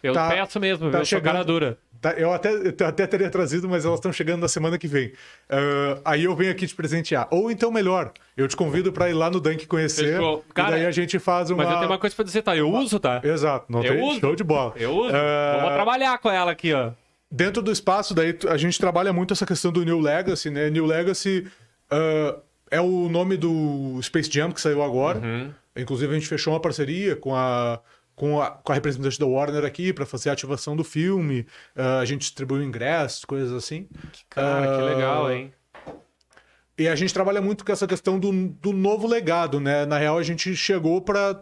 Eu Tá- peço mesmo, tá viu? Chegando. dura. tá, eu, até, eu até teria trazido, mas elas estão chegando na semana que vem. Ah, aí eu venho aqui te presentear. Ou então, melhor, eu te convido para ir lá no Dunk conhecer. Fechou. e Cara, daí a gente faz uma. Mas eu tenho uma coisa pra dizer, tá? Eu uso, tá? Exato, não Eu tem uso. show de bola. Eu uso. Ah, Vou trabalhar com ela aqui, ó. dentro do espaço, daí a gente trabalha muito essa questão do New Legacy, né? New Legacy ah, é o nome do Space Jam que saiu agora. Uhum. Inclusive, a gente fechou uma parceria com a. Com a, com a representante da Warner aqui para fazer a ativação do filme, Ah, a gente distribuiu ingressos, coisas assim. Cara, que Ah, legal, hein? E a gente trabalha muito com essa questão do, do novo legado, né? Na real, a gente chegou para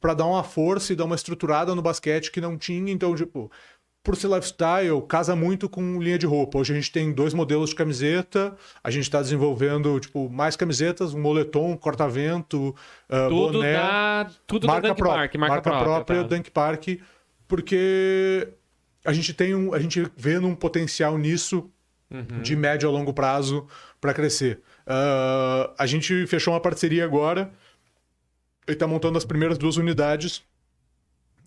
para dar uma força e dar uma estruturada no basquete que não tinha, então, tipo, por ser lifestyle, casa muito com linha de roupa. Hoje a gente tem dois modelos de camiseta, a gente está desenvolvendo, tipo, mais camisetas, um moletom, corta-vento, ah, Tudo boné da, tudo da marca, Dunk própria, Park, marca, própria. tá? Dunk Park, porque a gente tem um, a gente vê num potencial nisso Uhum. de médio a longo prazo para crescer. Ah, a gente fechou uma parceria agora e está montando as primeiras duas unidades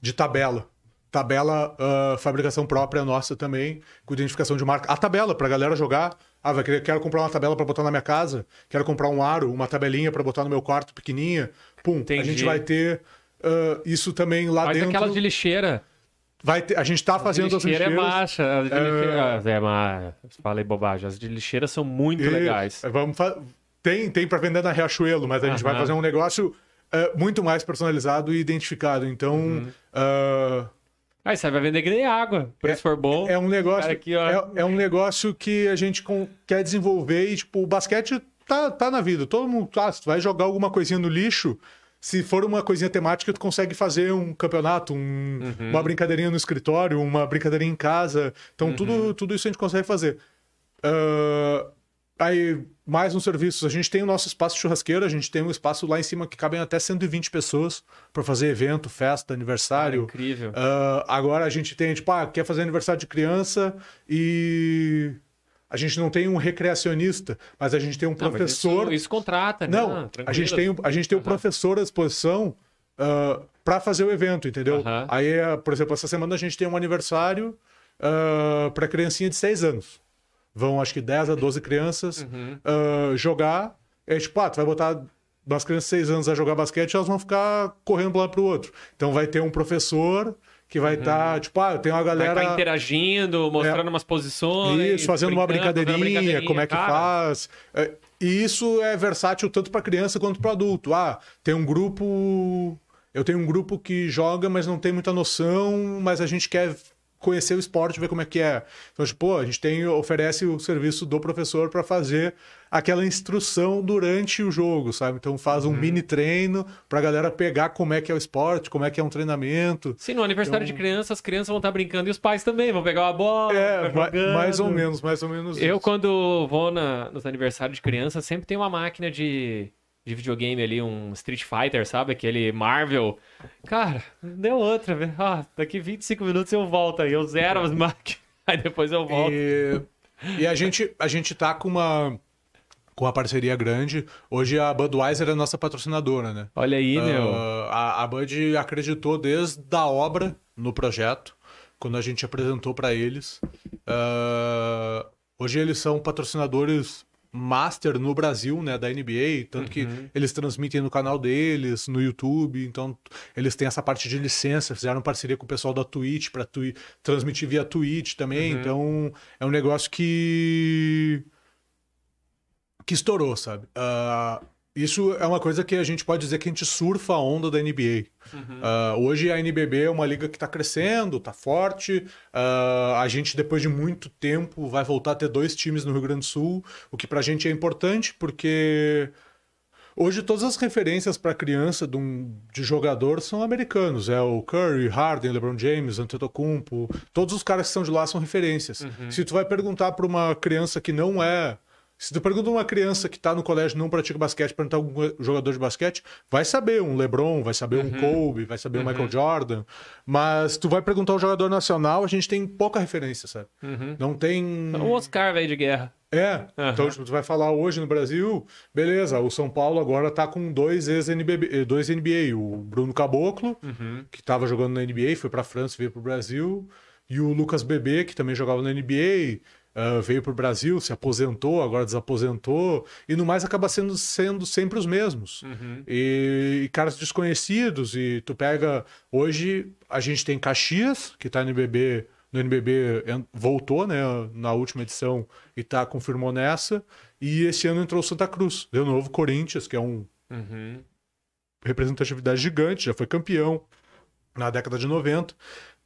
de tabela. Tabela, ah, fabricação própria nossa também, com identificação de marca. A tabela para galera jogar. Ah, vai querer, quero comprar uma tabela para botar na minha casa, quero comprar um aro, uma tabelinha para botar no meu quarto pequenininha. Pum, a Entendi. gente vai ter ah, isso também lá Faz dentro. aquelas de lixeira. Vai ter, a gente está fazendo as lixeira é lixeiras. baixa. As de lixeira... É, mas... Falei bobagem. As de lixeira são muito Isso. legais. Vamos fa- Tem, tem para vender na Riachuelo, mas a gente vai Aham. fazer um negócio eh, muito mais personalizado e identificado. Então, Uhum. Ah, Aí você vai vender que nem água. Por se for bom. é um negócio, aqui, ó. é, é um negócio que a gente com- quer desenvolver e tipo, o basquete tá, tá na vida. Todo mundo, ah, se tu vai jogar alguma coisinha no lixo, se for uma coisinha temática, tu consegue fazer um campeonato, um- Uhum. uma brincadeirinha no escritório, uma brincadeirinha em casa. Então, Uhum. tudo, tudo isso a gente consegue fazer. Ah, aí, mais uns serviços. A gente tem o nosso espaço churrasqueiro, a gente tem um espaço lá em cima que cabem até 120 pessoas para fazer evento, festa, aniversário. Incrível. Ah, agora a gente tem, tipo, ah, quer fazer aniversário de criança e a gente não tem um recreacionista, mas a gente tem um Não, professor. Isso, isso contrata, né? Não, a tranquilo. gente tem, um- a gente tem o professor à disposição para fazer o evento, entendeu? Aham. Aí, por exemplo, essa semana a gente tem um aniversário para criancinha de 6 anos. Vão, acho que 10 a 12 crianças Uhum. ah, jogar. É tipo, ah, tu vai botar umas crianças de 6 anos a jogar basquete, elas vão ficar correndo para um lado pro outro. Então vai ter um professor que vai estar, tipo, ah, eu tenho uma Uhum. Vai galera. estar interagindo, mostrando umas posições. Isso, fazendo uma brincando, fazendo brincadeirinha, como é que Cara, faz. É, E isso é versátil tanto para criança quanto para adulto. Ah, tem um grupo. Eu tenho um grupo que joga, mas não tem muita noção, mas a gente quer conhecer o esporte, ver como é que é. Então, tipo, pô, a gente tem, oferece o serviço do professor para fazer aquela instrução durante o jogo, sabe? Então faz um mini treino pra galera pegar como é que é o esporte, como é que é um treinamento. Sim, no aniversário de criança, as crianças vão estar brincando e os pais também vão pegar uma bola. É, ma- mais ou menos, mais ou menos Eu, isso. quando vou na- nos aniversários de criança, sempre tem uma máquina de, de videogame ali, um Street Fighter, sabe? Aquele Marvel. Cara, deu outra, velho. Ah, daqui 25 minutos eu volto aí. Eu zero as [LAUGHS] máquinas. Aí depois eu volto. E, e a, gente, a gente tá com uma, com uma parceria grande. Hoje a Budweiser é a nossa patrocinadora, né? Olha aí, meu. Ah, a, a Bud acreditou desde a obra no projeto, quando a gente apresentou para eles. Ah, hoje eles são patrocinadores master no Brasil, né, da NBA, tanto que eles transmitem no canal deles, no YouTube, então eles têm essa parte de licença, fizeram parceria com o pessoal da Twitch para transmitir via Twitch também, então é um negócio que que estourou, sabe? Ah, isso é uma coisa que a gente pode dizer que a gente surfa a onda da NBA. Ah, hoje a NBB é uma liga que está crescendo, está forte. Ah, a gente, depois de muito tempo, vai voltar a ter dois times no Rio Grande do Sul, o que pra gente é importante, porque hoje todas as referências para criança de, um, de jogador são americanos. É o Curry, Harden, LeBron James, Antetokounmpo. Todos os caras que são de lá são referências. Se tu vai perguntar para uma criança que não é se tu pergunta uma criança que tá no colégio e não pratica basquete, perguntar algum jogador de basquete, vai saber um LeBron, vai saber um Kobe, vai saber um Michael Jordan. Mas tu vai perguntar um jogador nacional, a gente tem pouca referência, sabe? Não tem. O Oscar, velho, de guerra. É, Aham. então tipo, tu vai falar hoje no Brasil, beleza, o São Paulo agora tá com dois ex-NBA, dois NBA, o Bruno Caboclo, que tava jogando na NBA, foi pra França, veio pro Brasil, e o Lucas Bebê, que também jogava na NBA, ah, veio pro Brasil, se aposentou, agora desaposentou, e no mais acaba sendo, sendo sempre os mesmos. E, e caras desconhecidos, e tu pega, hoje a gente tem Caxias, que tá no NBB, no NBB voltou, né, na última edição e tá confirmou nessa, e esse ano entrou o Santa Cruz, de novo Corinthians, que é um Uhum. representatividade gigante, já foi campeão na década de 90.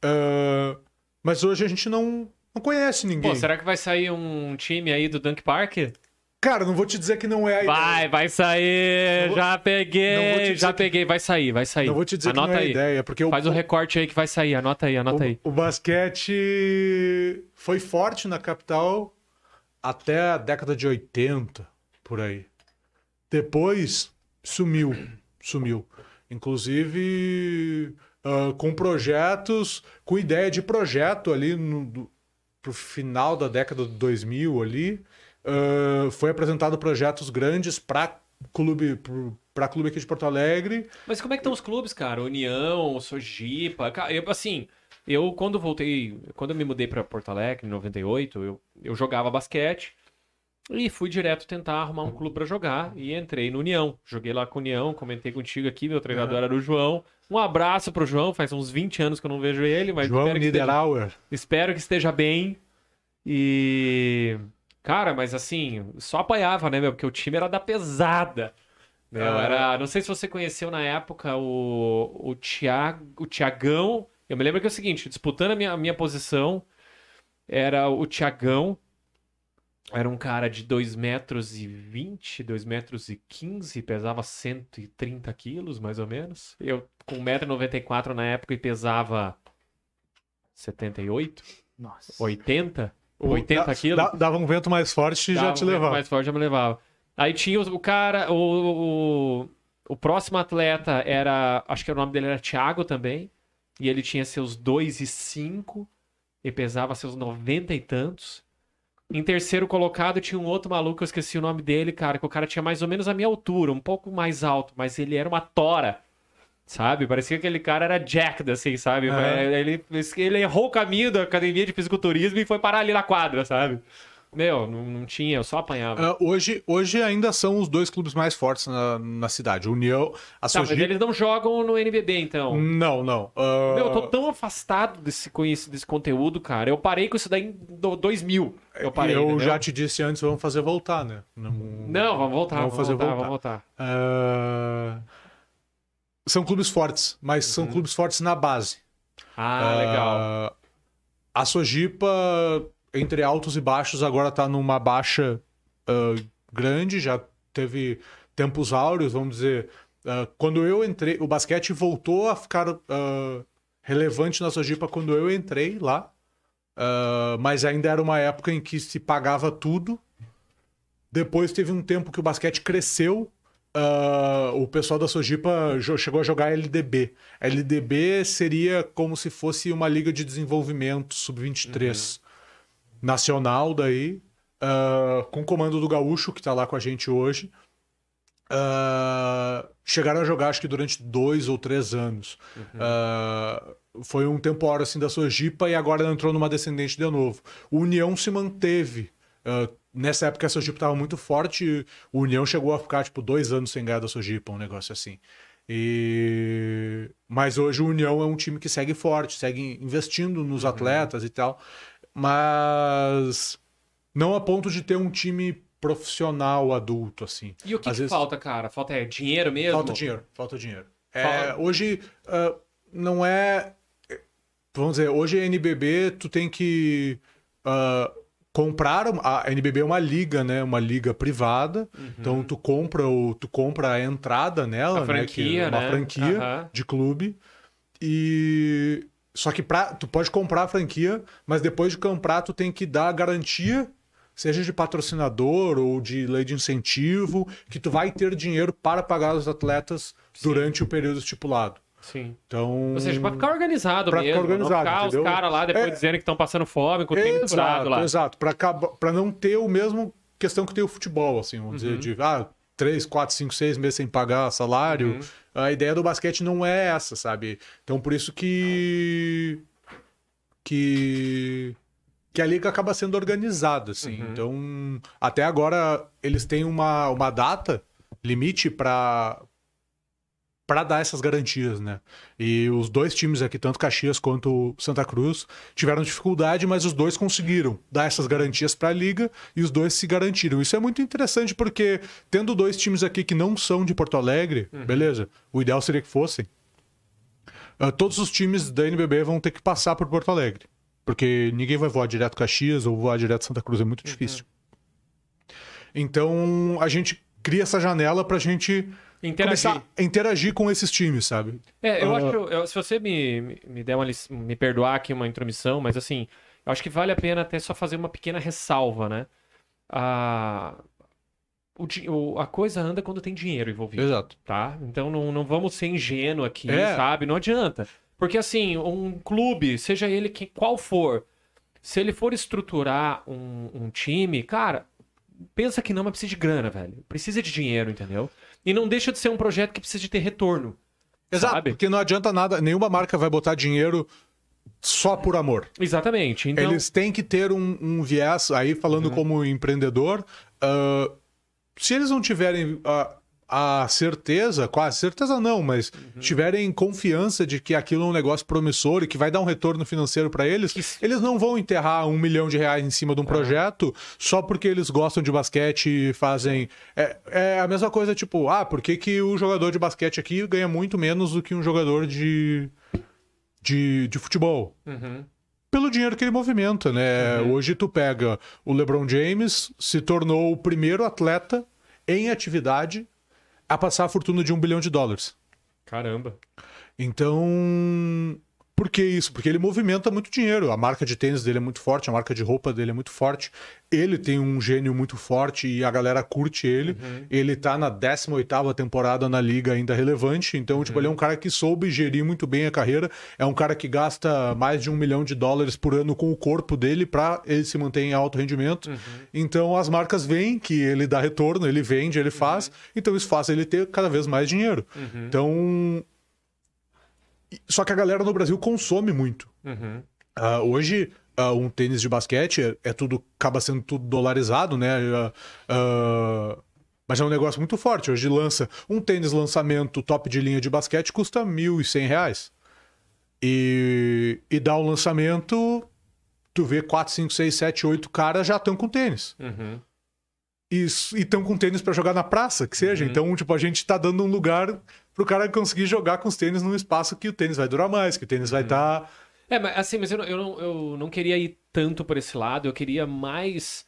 Ah, mas hoje a gente não, não conhece ninguém. Pô, será que vai sair um time aí do Dunk Park? Cara, não vou te dizer que não é a Vai, ideia. vai sair. Não vou- já peguei, já que- peguei. Vai sair, vai sair. Não vou te dizer anota que não é a aí. ideia, porque o, Faz o recorte aí que vai sair. Anota aí, anota aí. o, o basquete foi forte na capital até a década de 80, por aí. Depois sumiu, sumiu. Inclusive ah, com projetos, com ideia de projeto ali no, pro final da década de 2000 ali, ah, foi apresentado projetos grandes para clube para clube aqui de Porto Alegre. Mas como é que estão os clubes, cara? União, Sojipa. Eu, assim, eu quando voltei, quando eu me mudei pra Porto Alegre em 98, eu, eu jogava basquete e fui direto tentar arrumar um clube pra jogar e entrei no União. Joguei lá com o União, comentei contigo aqui, meu treinador era o João. Um abraço pro João, faz uns 20 anos que eu não vejo ele, mas João espero que esteja- Niederauer. Espero que esteja bem. E. Cara, mas assim, só apanhava, né, meu? Porque o time era da pesada. Meu, Ah. era. Não sei se você conheceu na época o, o, Thiago, o Tiagão. Eu me lembro que é o seguinte: disputando a minha, a minha posição, era o Tiagão. Era um cara de 2 metros e 20, 2 metros e 15, pesava 130 quilos, mais ou menos. Eu com 1,94m na época e pesava 78, Nossa. 80, O- 80 da- quilos. da- Dava um vento mais forte e já te um vento levava. Mais forte já me levava. Aí tinha o, cara, o, o, o próximo atleta era, acho que o nome dele era Thiago também, e ele tinha seus 2 e 5 e pesava seus 90 e tantos. Em terceiro colocado tinha um outro maluco, eu esqueci o nome dele, cara, que o cara tinha mais ou menos a minha altura, um pouco mais alto, mas ele era uma tora. Sabe? Parecia que aquele cara era jacked, assim, sabe? Aham. Ele, ele errou o caminho da academia de fisiculturismo e foi parar ali na quadra, sabe? Meu, não, não tinha, eu só apanhava. Ah, hoje, hoje ainda são os dois clubes mais fortes na, na cidade. União, a tá, mas eles não jogam no NBB, então. Não, não. Ah, Meu, eu tô tão afastado desse, desse conteúdo, cara. Eu parei com isso daí em do- 2000. Eu parei. eu entendeu? já te disse antes, vamos fazer voltar, né? Não, Não, vamos voltar, Vamos vamos, fazer voltar, voltar. vamos voltar. Ah, São clubes fortes, mas Uhum. são clubes fortes na base. Ah, legal. A Sojipa, entre altos e baixos, agora tá numa baixa ah, grande, já teve tempos áureos, vamos dizer. Ah, quando eu entrei, o basquete voltou a ficar ah, relevante na Sojipa quando eu entrei lá. Mas ainda era uma época em que se pagava tudo. Depois teve um tempo que o basquete cresceu. ah, o pessoal da Sojipa chegou a jogar LDB. LDB seria como se fosse uma liga de desenvolvimento sub-23 nacional daí, ah, com o comando do Gaúcho, que tá lá com a gente hoje. Ah, chegaram a jogar, acho que durante dois ou três anos. Ah, foi um temporário assim da Sojipa e agora ela entrou numa descendente de novo. O União se manteve. Ah, nessa época a Sojipa estava muito forte. O União chegou a ficar tipo dois anos sem ganhar da Sojipa, um negócio assim. E... Mas hoje o União é um time que segue forte, segue investindo nos atletas e tal. Mas não a ponto de ter um time profissional adulto, assim. E o que, que vezes- falta, cara? Falta é dinheiro mesmo? Falta dinheiro, falta dinheiro. É, Fala- hoje ah, não é. Vamos dizer, hoje a NBB tu tem que ah, comprar. A NBB é uma liga, né? Uma liga privada. Então tu compra o, tu compra a entrada nela, Uhum. A né? Que franquia, é uma né? franquia Aham. de clube. E só que pra, tu pode comprar a franquia, mas depois de comprar tu tem que dar a garantia, seja de patrocinador ou de lei de incentivo, que tu vai ter dinheiro para pagar os atletas durante o período estipulado. Sim. Então, Ou seja, pra ficar organizado Pra mesmo. ficar organizado, não ficar os caras lá depois É. dizendo que estão passando fome com o tempo exato, lá. exato, para acabar, para não ter o mesmo questão que tem o futebol, assim, vamos Uhum. dizer, de ah, três, quatro, cinco, seis meses sem pagar salário. Uhum. A ideia do basquete não é essa, sabe? Então por isso que que que a liga acaba sendo organizada, assim. Uhum. Então até agora eles têm uma, uma data limite para para dar essas garantias, né? E os dois times aqui, tanto Caxias quanto Santa Cruz, tiveram dificuldade, mas os dois conseguiram dar essas garantias para a liga e os dois se garantiram. Isso é muito interessante porque tendo dois times aqui que não são de Porto Alegre, beleza? O ideal seria que fossem. ah, todos os times da NBB vão ter que passar por Porto Alegre, porque ninguém vai voar direto Caxias ou voar direto Santa Cruz, é muito difícil. Então a gente cria essa janela pra gente Interagir. começar a interagir com esses times, sabe? É, eu Ah. acho. eu- se você me, me- der uma me perdoar aqui uma intromissão, mas assim, eu acho que vale a pena até só fazer uma pequena ressalva, né? A, o a coisa anda quando tem dinheiro envolvido, Exato. tá? Então não, não vamos ser ingênuo aqui, É. sabe? Não adianta. Porque assim, um clube, seja ele que, qual for, se ele for estruturar um, um time, cara, pensa que não, mas precisa de grana, velho. Precisa de dinheiro, entendeu? E não deixa de ser um projeto que precisa de ter retorno. Exato, Sabe? porque não adianta nada, nenhuma marca vai botar dinheiro só por amor. Exatamente. Então, Eles têm que ter um, um viés, aí falando como empreendedor, ah, se eles não tiverem ah, a certeza, quase certeza não, mas tiverem confiança de que aquilo é um negócio promissor e que vai dar um retorno financeiro para eles, eles não vão enterrar um milhão de reais em cima de um projeto só porque eles gostam de basquete e fazem. É, é a mesma coisa, tipo, ah, por que, que o jogador de basquete aqui ganha muito menos do que um jogador de, de, de futebol? Uhum. pelo dinheiro que ele movimenta, né? Hoje tu pega o LeBron James, se tornou o primeiro atleta em atividade a passar a fortuna de um bilhão de dólares. Caramba. Então, por que isso? Porque ele movimenta muito dinheiro. A marca de tênis dele é muito forte, a marca de roupa dele é muito forte. Ele tem um gênio muito forte e a galera curte ele. Ele tá na 18ª temporada na liga ainda relevante. Então, tipo, ele é um cara que soube gerir muito bem a carreira. É um cara que gasta mais de um milhão de dólares por ano com o corpo dele para ele se manter em alto rendimento. Então, as marcas veem que ele dá retorno, ele vende, ele faz. Então, isso faz ele ter cada vez mais dinheiro. Então, só que a galera no Brasil consome muito. Uhum. Ah, hoje, ah, um tênis de basquete é, é tudo, acaba sendo tudo dolarizado, né? Ah, mas é um negócio muito forte. Hoje lança um tênis lançamento top de linha de basquete custa 1.100 reais. E, e dá o lançamento, tu vê 4, 5, 6, 7, 8 caras já estão com tênis. Uhum. E estão com tênis pra jogar na praça, que seja. Então, tipo, a gente tá dando um lugar pro cara conseguir jogar com os tênis num espaço que o tênis vai durar mais, que o tênis vai estar. É, mas assim, mas eu, não- eu, não, eu não queria ir tanto por esse lado, eu queria mais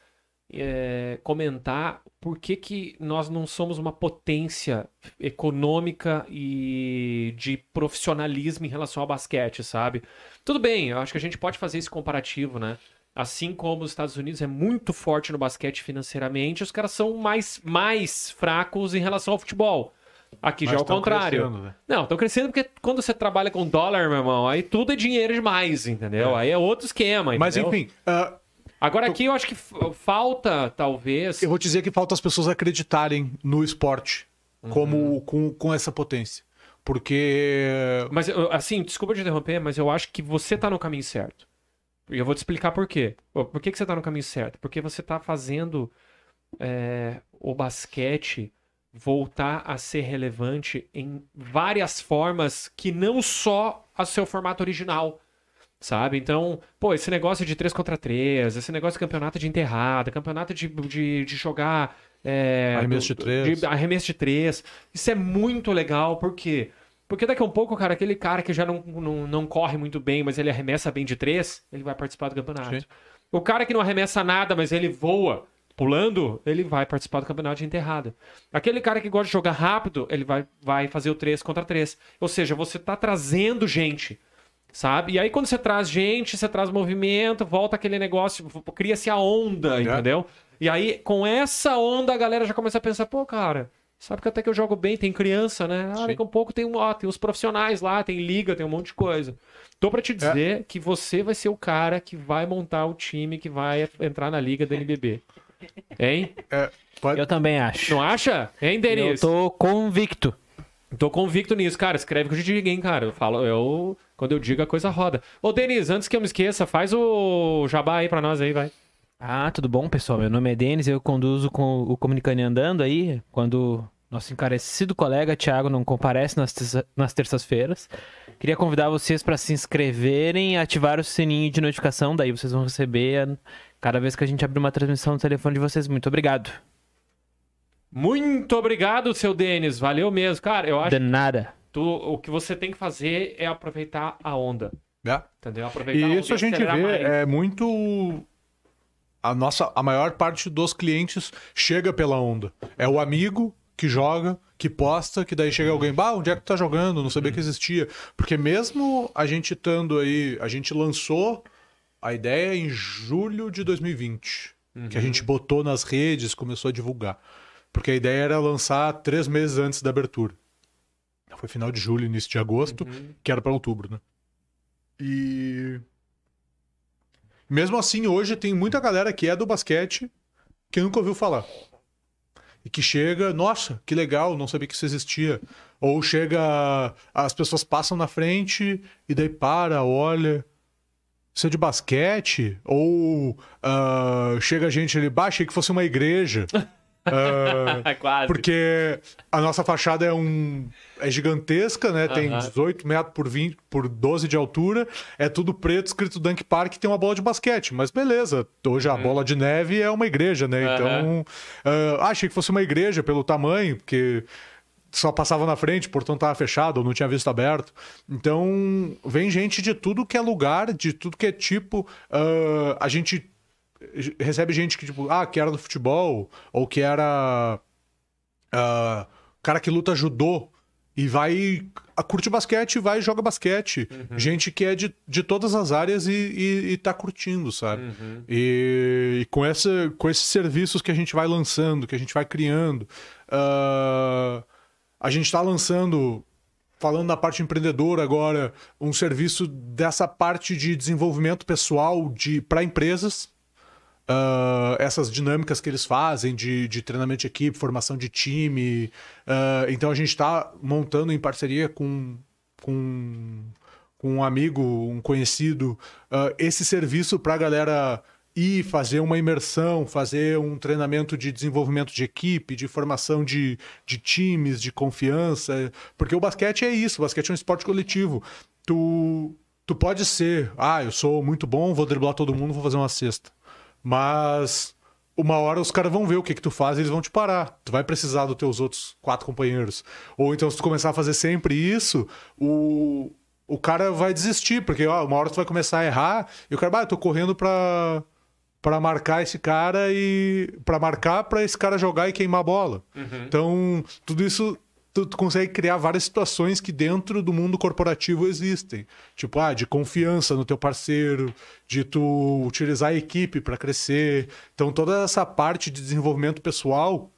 é, comentar por que, que nós não somos uma potência econômica e de profissionalismo em relação ao basquete, sabe? Tudo bem, eu acho que a gente pode fazer esse comparativo, né? Assim como os Estados Unidos é muito forte no basquete financeiramente, os caras são mais, mais fracos em relação ao futebol. Aqui já é Mas o contrário. crescendo, né? Não, estão crescendo porque quando você trabalha com dólar, meu irmão, aí tudo é dinheiro demais, entendeu? Aí é outro esquema, Mas entendeu? enfim, ah, Agora aqui eu acho que falta, talvez. eu vou dizer que falta as pessoas acreditarem no esporte Uhum. como com, com essa potência. Porque. Mas, assim, desculpa te interromper, mas eu acho que você tá no caminho certo. E eu vou te explicar por quê. Por que, que você tá no caminho certo? Porque você tá fazendo é, o basquete voltar a ser relevante em várias formas que não só a seu formato original. Sabe? Então, pô, esse negócio de 3 contra 3, esse negócio de campeonato de enterrada, campeonato de, de, de jogar. É, Arremesso de do- três. de arremesso de três. Isso é muito legal, por quê? Porque daqui a um pouco, cara, aquele cara que já não, não, não corre muito bem, mas ele arremessa bem de três, ele vai participar do campeonato. Sim. O cara que não arremessa nada, mas ele voa pulando, ele vai participar do campeonato de enterrada. Aquele cara que gosta de jogar rápido, ele vai, vai fazer o 3 contra 3. Ou seja, você tá trazendo gente, sabe? E aí quando você traz gente, você traz movimento, volta aquele negócio, cria-se a onda, entendeu? E aí com essa onda a galera já começa a pensar, pô, cara, sabe que até que eu jogo bem, tem criança, né? Ah, Sim. daqui a um pouco tem, ó, tem os profissionais lá, tem liga, tem um monte de coisa. Tô pra te dizer que você vai ser o cara que vai montar o time que vai entrar na liga da NBB. Hein? Pode- Eu também acho. Não acha? Hein, Eu Denis? tô convicto. Tô convicto nisso, cara. Escreve que eu te digo, hein, cara. Eu falo, eu. Quando eu digo, a coisa roda. Ô, Denis, antes que eu me esqueça, faz o jabá aí pra nós aí, vai. Ah, tudo bom, pessoal? Meu nome é Denis, eu conduzo com o Comunicando Andando aí, quando nosso encarecido colega Thiago não comparece nas, terça- nas terças-feiras. Queria convidar vocês para se inscreverem e ativar o sininho de notificação, daí vocês vão receber a- cada vez que a gente abrir uma transmissão no telefone de vocês. Muito obrigado. Muito obrigado, seu Denis. Valeu mesmo. Cara, eu acho De que nada. tu- o que você tem que fazer é aproveitar a onda. É. Entendeu? Aproveitar E onda isso a gente vê mais. é muito. A nossa, a maior parte dos clientes chega pela onda. É o amigo que joga, que posta, que daí chega alguém, bah, onde é que tu tá jogando? Não sabia que existia. Porque mesmo a gente estando aí, a gente lançou a ideia em julho de 2020. Que a gente botou nas redes, começou a divulgar. Porque a ideia era lançar três meses antes da abertura. Foi final de julho, início de agosto, que era para outubro, né? E mesmo assim, hoje tem muita galera que é do basquete que nunca ouviu falar. E que chega, nossa, que legal, não sabia que isso existia. Ou chega, as pessoas passam na frente e daí para, olha. Isso é de basquete? Ou ah, chega gente ali, bah, achei que fosse uma igreja. É [LAUGHS] quase. porque a nossa fachada é um é gigantesca, né? Tem Aham. 18 metros por 20 por 12 de altura. É tudo preto, escrito Dunk Park, e tem uma bola de basquete. Mas beleza, hoje a bola de neve é uma igreja, né? Então, ah, achei que fosse uma igreja pelo tamanho, porque só passava na frente, o portão tava fechado, ou não tinha visto aberto. Então, vem gente de tudo que é lugar, de tudo que é tipo. ah, a gente recebe gente que, tipo, ah, que era do futebol, ou que era. ah, cara que luta judô e vai. a- curte basquete, vai e joga basquete. Gente que é de, de todas as áreas e, e, e tá curtindo, sabe? E, e com, essa, com esses serviços que a gente vai lançando, que a gente vai criando. ah, a gente tá lançando falando da parte empreendedora agora, um serviço dessa parte de desenvolvimento pessoal de para empresas. Ah, essas dinâmicas que eles fazem de, de treinamento de equipe, formação de time. Ah, então a gente está montando em parceria com, com, com um amigo, um conhecido, ah, esse serviço para a galera ir fazer uma imersão, fazer um treinamento de desenvolvimento de equipe, de formação de, de times, de confiança. Porque o basquete é isso, o basquete é um esporte coletivo. Tu, tu pode ser, ah, eu sou muito bom, vou driblar todo mundo, vou fazer uma cesta. Mas uma hora os caras vão ver o que, que tu faz e eles vão te parar. Tu vai precisar dos teus outros quatro companheiros. Ou então, se tu começar a fazer sempre isso, o, o cara vai desistir, porque ó, uma hora tu vai começar a errar e o cara, ah, eu tô correndo pra, pra marcar esse cara e. pra marcar pra esse cara jogar e queimar a bola. Então, tudo isso. Tu, tu consegue criar várias situações que dentro do mundo corporativo existem. Tipo, ah, de confiança no teu parceiro, de tu utilizar a equipe para crescer. Então, toda essa parte de desenvolvimento pessoal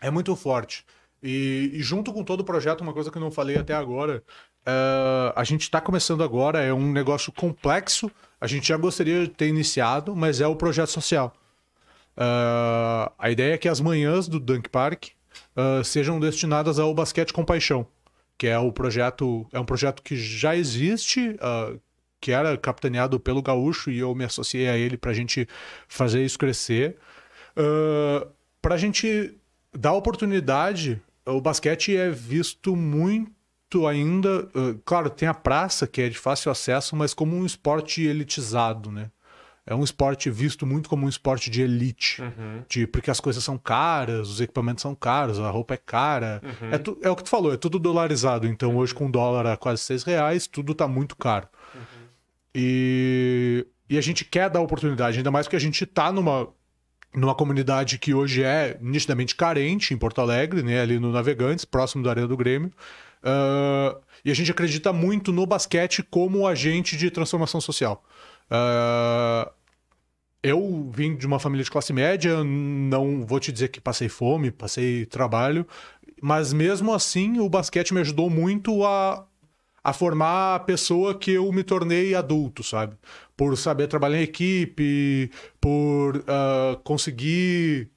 é muito forte. E, e junto com todo o projeto, uma coisa que eu não falei até agora, eh, a gente está começando agora, é um negócio complexo, a gente já gostaria de ter iniciado, mas é o projeto social. Eh, a ideia é que as manhãs do Dunk Park eh, sejam destinadas ao basquete com paixão, que é o projeto, é um projeto que já existe, eh, que era capitaneado pelo Gaúcho e eu me associei a ele para a gente fazer isso crescer. para a gente dar oportunidade, o basquete é visto muito ainda. uh, claro, tem a praça, que é de fácil acesso, mas como um esporte elitizado, né? É um esporte visto muito como um esporte de elite. De, porque as coisas são caras, os equipamentos são caros, a roupa é cara. É, tu- é o que tu falou, é tudo dolarizado. Então hoje, com dólar a quase seis reais, tudo tá muito caro. E, e a gente quer dar oportunidade, ainda mais porque a gente tá numa, numa comunidade que hoje é nitidamente carente em Porto Alegre, né, ali no Navegantes, próximo da Arena do Grêmio. Ah, e a gente acredita muito no basquete como agente de transformação social. Ah, eu vim de uma família de classe média, não vou te dizer que passei fome, passei trabalho, mas mesmo assim o basquete me ajudou muito a, a formar a pessoa que eu me tornei adulto, sabe? Por saber trabalhar em equipe, por ah, conseguir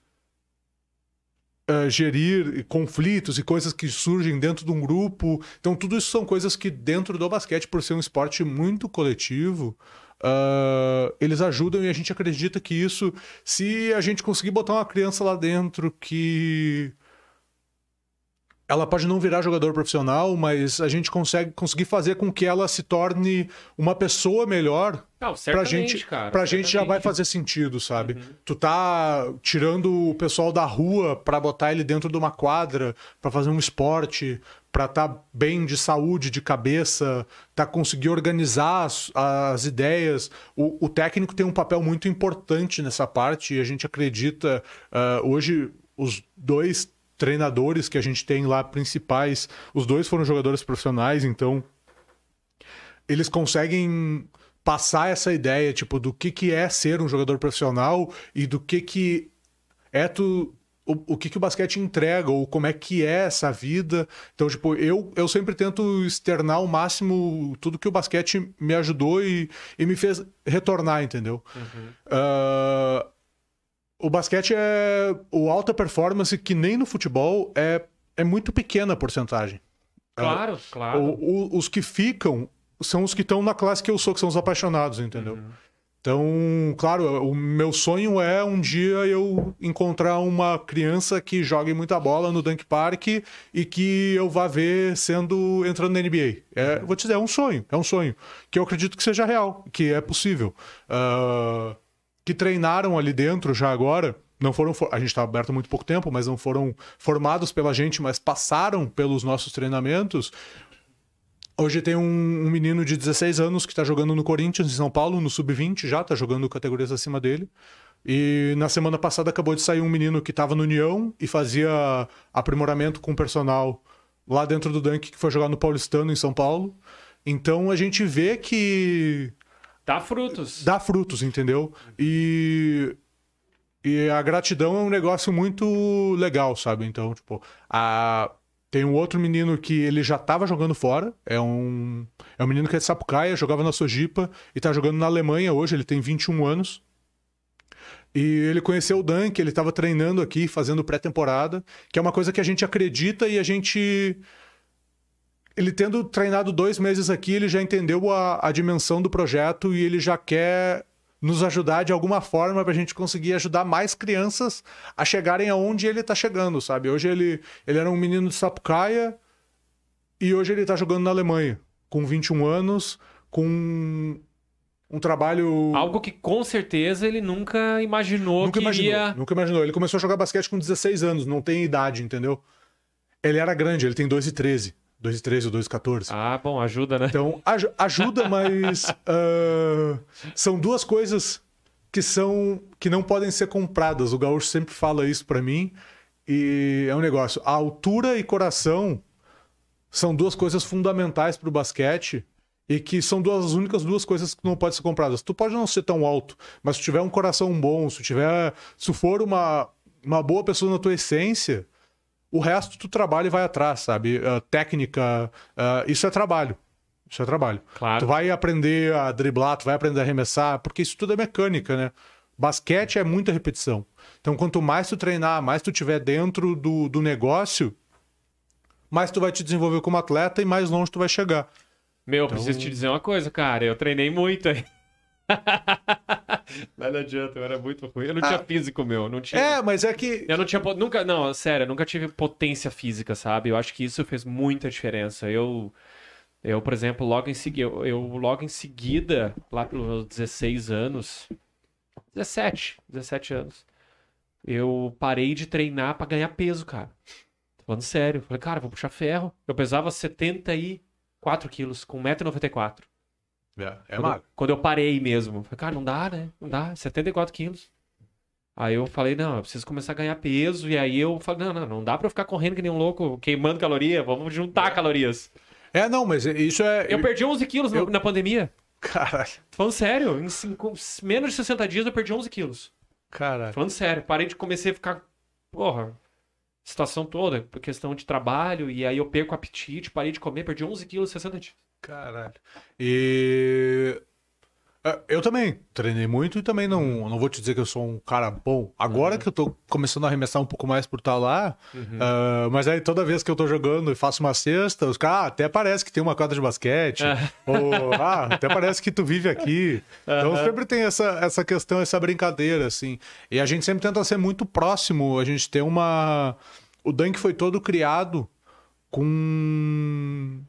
ah, gerir conflitos e coisas que surgem dentro de um grupo. Então, tudo isso são coisas que, dentro do basquete, por ser um esporte muito coletivo, ah, eles ajudam e a gente acredita que isso, se a gente conseguir botar uma criança lá dentro que ela pode não virar jogador profissional, mas a gente consegue conseguir fazer com que ela se torne uma pessoa melhor. Não, Pra gente, cara. pra gente já vai fazer sentido, sabe? Tu tá tirando o pessoal da rua pra botar ele dentro de uma quadra, pra fazer um esporte, pra tá bem de saúde, de cabeça, tá conseguir organizar as, as ideias. O, o técnico tem um papel muito importante nessa parte e a gente acredita. ah, hoje, os dois treinadores que a gente tem lá principais, os dois foram jogadores profissionais, então eles conseguem passar essa ideia, tipo, do que, que é ser um jogador profissional e do que que é tu... O, o que, que o basquete entrega, ou como é que é essa vida. Então, tipo, eu, eu sempre tento externar ao máximo tudo que o basquete me ajudou e, e me fez retornar, entendeu? Ah, o basquete é o alta performance que nem no futebol é, é muito pequena a porcentagem. Claro, claro. O- o- os que ficam são os que estão na classe que eu sou, que são os apaixonados, entendeu? Então, claro, o meu sonho é um dia eu encontrar uma criança que jogue muita bola no Dunk Park e que eu vá ver sendo entrando na NBA. É, vou te dizer, é um sonho, é um sonho que eu acredito que seja real, que é possível. Ah, que treinaram ali dentro já agora. Não foram, for- a gente está aberto há muito pouco tempo, mas não foram formados pela gente, mas passaram pelos nossos treinamentos. Hoje tem um, um menino de 16 anos que está jogando no Corinthians, em São Paulo, no Sub-20 já, está jogando categorias acima dele. E na semana passada acabou de sair um menino que estava no União e fazia aprimoramento com o personal lá dentro do Dunk, que foi jogar no Paulistano, em São Paulo. Então a gente vê que Dá frutos. dá frutos, entendeu? E, e a gratidão é um negócio muito legal, sabe? Então, tipo, a... tem um outro menino que ele já tava jogando fora, é um, é um menino que é de Sapucaia, jogava na Sojipa e tá jogando na Alemanha hoje, ele tem 21 anos. E ele conheceu o Dunk, ele estava treinando aqui, fazendo pré-temporada, que é uma coisa que a gente acredita e a gente ele tendo treinado dois meses aqui, ele já entendeu a, a dimensão do projeto e ele já quer nos ajudar de alguma forma para a gente conseguir ajudar mais crianças a chegarem aonde ele está chegando, sabe? Hoje ele, ele era um menino de Sapucaia e hoje ele está jogando na Alemanha, com 21 anos, com um trabalho. Algo que com certeza ele nunca imaginou Nunca que imaginou, iria. nunca imaginou. Ele começou a jogar basquete com 16 anos, não tem idade, entendeu? Ele era grande, ele tem 2 e 13. 2,13 ou 2,14. Ah, bom, ajuda, né? Então, aj- ajuda, mas [LAUGHS] ah, são duas coisas que são que não podem ser compradas. O Gaúcho sempre fala isso pra mim. E é um negócio. A altura e coração são duas coisas fundamentais pro basquete e que são duas as únicas duas coisas que não podem ser compradas. Tu pode não ser tão alto, mas se tu tiver um coração bom, se tu tiver, se for uma uma boa pessoa na tua essência, o resto tu trabalha e vai atrás, sabe? Ah, técnica, ah, isso é trabalho. Isso é trabalho. Claro. Tu vai aprender a driblar, tu vai aprender a arremessar, porque isso tudo é mecânica, né? Basquete é muita repetição. Então, quanto mais tu treinar, mais tu tiver dentro do, do negócio, mais tu vai te desenvolver como atleta e mais longe tu vai chegar. Meu, Então- preciso te dizer uma coisa, cara. Eu treinei muito aí. [LAUGHS] Mas não adianta, eu era muito ruim. Eu não tinha físico, meu. Não tinha. É, mas é que. Eu não tinha. Nunca. Não, sério, eu nunca tive potência física, sabe? Eu acho que isso fez muita diferença. Eu. Eu, por exemplo, logo em seguida. Eu, eu logo em seguida, lá pelos meus 16 anos. 17, 17 anos. Eu parei de treinar pra ganhar peso, cara. Tô falando sério. Falei, cara, vou puxar ferro. Eu pesava 74 quilos, com 1,94m. É, é Quando, magro. quando eu parei mesmo. Falei, cara, não dá, né? Não dá, 74 quilos. Aí eu falei, não, eu preciso começar a ganhar peso. E aí eu falei, não, não, não dá pra eu ficar correndo que nem um louco, queimando caloria. Vamos juntar calorias. É, não, mas isso é. Eu perdi 11 quilos na- Eu- na pandemia. Caralho. Tô falando sério, em cinco- menos de 60 dias eu perdi 11 quilos. Caralho. Falando sério, parei de comecei a ficar, porra, situação toda, por questão de trabalho, e aí eu perco o apetite, parei de comer, perdi 11 quilos em 60 dias. Caralho. E. é, Eu também treinei muito e também não, não vou te dizer que eu sou um cara bom. Agora que eu tô começando a arremessar um pouco mais por estar lá, ah, mas aí toda vez que eu tô jogando e faço uma cesta, os caras ah, até parece que tem uma quadra de basquete, ou ah, até parece que tu vive aqui. Então sempre tem essa, essa questão, essa brincadeira, assim. E a gente sempre tenta ser muito próximo, a gente tem uma. O Dunk foi todo criado com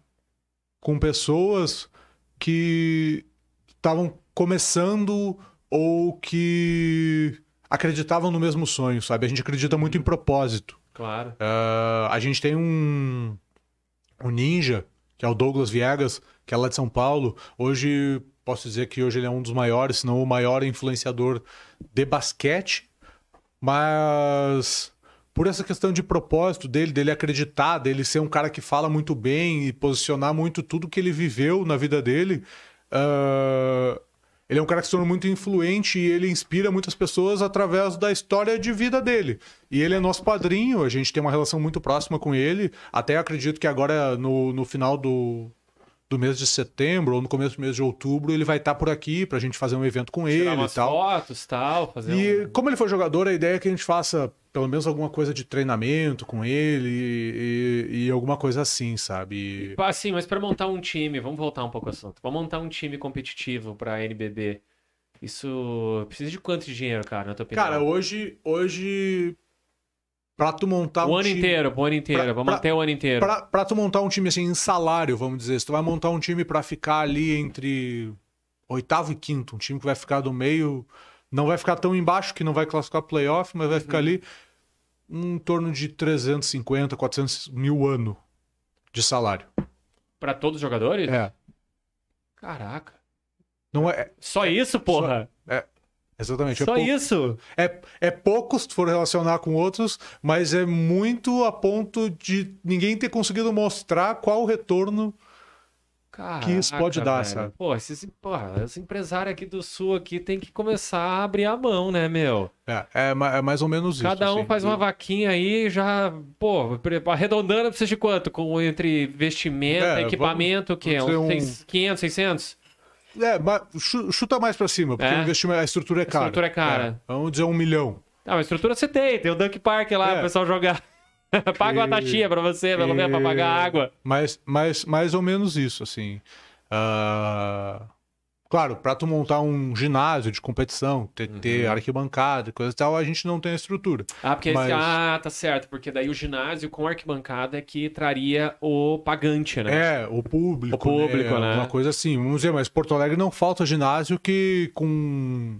com pessoas que estavam começando ou que acreditavam no mesmo sonho, sabe? A gente acredita muito em propósito. Claro. Ah, a gente tem um, um ninja, que é o Douglas Viegas, que é lá de São Paulo. Hoje, posso dizer que hoje ele é um dos maiores, se não o maior influenciador de basquete. Mas por essa questão de propósito dele, dele acreditar, dele ser um cara que fala muito bem e posicionar muito tudo que ele viveu na vida dele, ah, ele é um cara que se tornou muito influente e ele inspira muitas pessoas através da história de vida dele. E ele é nosso padrinho, a gente tem uma relação muito próxima com ele. Até acredito que agora, no, no final do, do mês de setembro ou no começo do mês de outubro, ele vai estar por aqui pra gente fazer um evento com Tirar ele e tal. fotos tal, fazer E um... como ele foi jogador, a ideia é que a gente faça pelo menos alguma coisa de treinamento com ele e, e- e alguma coisa assim, sabe? Ah, sim, mas para montar um time, vamos voltar um pouco ao assunto. Vamos montar um time competitivo pra NBB. Isso precisa de quanto de dinheiro, cara, na tua opinião? Cara, hoje, hoje pra tu montar o um ano time, inteiro, o ano inteiro. Pra- vamos pra- até o ano inteiro. Pra, pra tu montar um time assim em salário, vamos dizer, se tu vai montar um time pra ficar ali entre oitavo e quinto, um time que vai ficar do meio, não vai ficar tão embaixo que não vai classificar playoff, mas vai Uhum. ficar ali em torno de 350, 400 mil ano de salário. Pra todos os jogadores? É. Caraca. Não é, Só isso, porra? Exatamente. Só é, pou- isso? é, é pouco se for relacionar com outros, mas é muito a ponto de ninguém ter conseguido mostrar qual o retorno Caraca, que isso pode dar, velho. sabe? Pô, esses, porra, esse empresário aqui do Sul aqui tem que começar a abrir a mão, né, meu? É, é, é mais ou menos isso. Cada um assim. faz uma vaquinha aí já, pô, arredondando precisa de quanto? Com, entre vestimento, É, equipamento, o quê? Uns um- seis- 500, 600? É, mas chuta mais pra cima, porque É? o investimento, a estrutura é cara. estrutura é cara. É, vamos dizer um milhão. Ah, mas estrutura você tem, tem o Dunk Park lá, É. o pessoal jogar. [LAUGHS] Paga uma E- taxinha pra você, pelo menos pra pagar a água. Mas, mas mais ou menos isso, assim. Ah, Claro, pra tu montar um ginásio de competição, ter, Uhum. ter arquibancada e coisa e tal, a gente não tem a estrutura. Ah, porque Mas- esse... ah, tá certo, porque daí o ginásio com arquibancada é que traria o pagante, né? É, o público. O público, né? Uma coisa assim. Vamos dizer, mas Porto Alegre não falta ginásio que com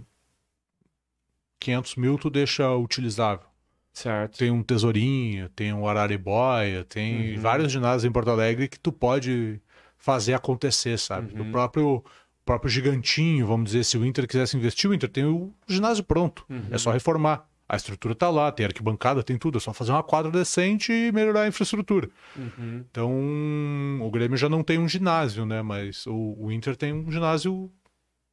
500 mil tu deixa utilizável. Certo. Tem um Tesourinho, tem um Araribóia, tem Uhum. vários ginásios em Porto Alegre que tu pode fazer acontecer, sabe? Uhum. O próprio, próprio gigantinho, vamos dizer, se o Inter quisesse investir, o Inter tem o ginásio pronto. Uhum. É só reformar. A estrutura tá lá, tem arquibancada, tem tudo. É só fazer uma quadra decente e melhorar a infraestrutura. Uhum. Então, o Grêmio já não tem um ginásio, né? Mas o, o Inter tem um ginásio.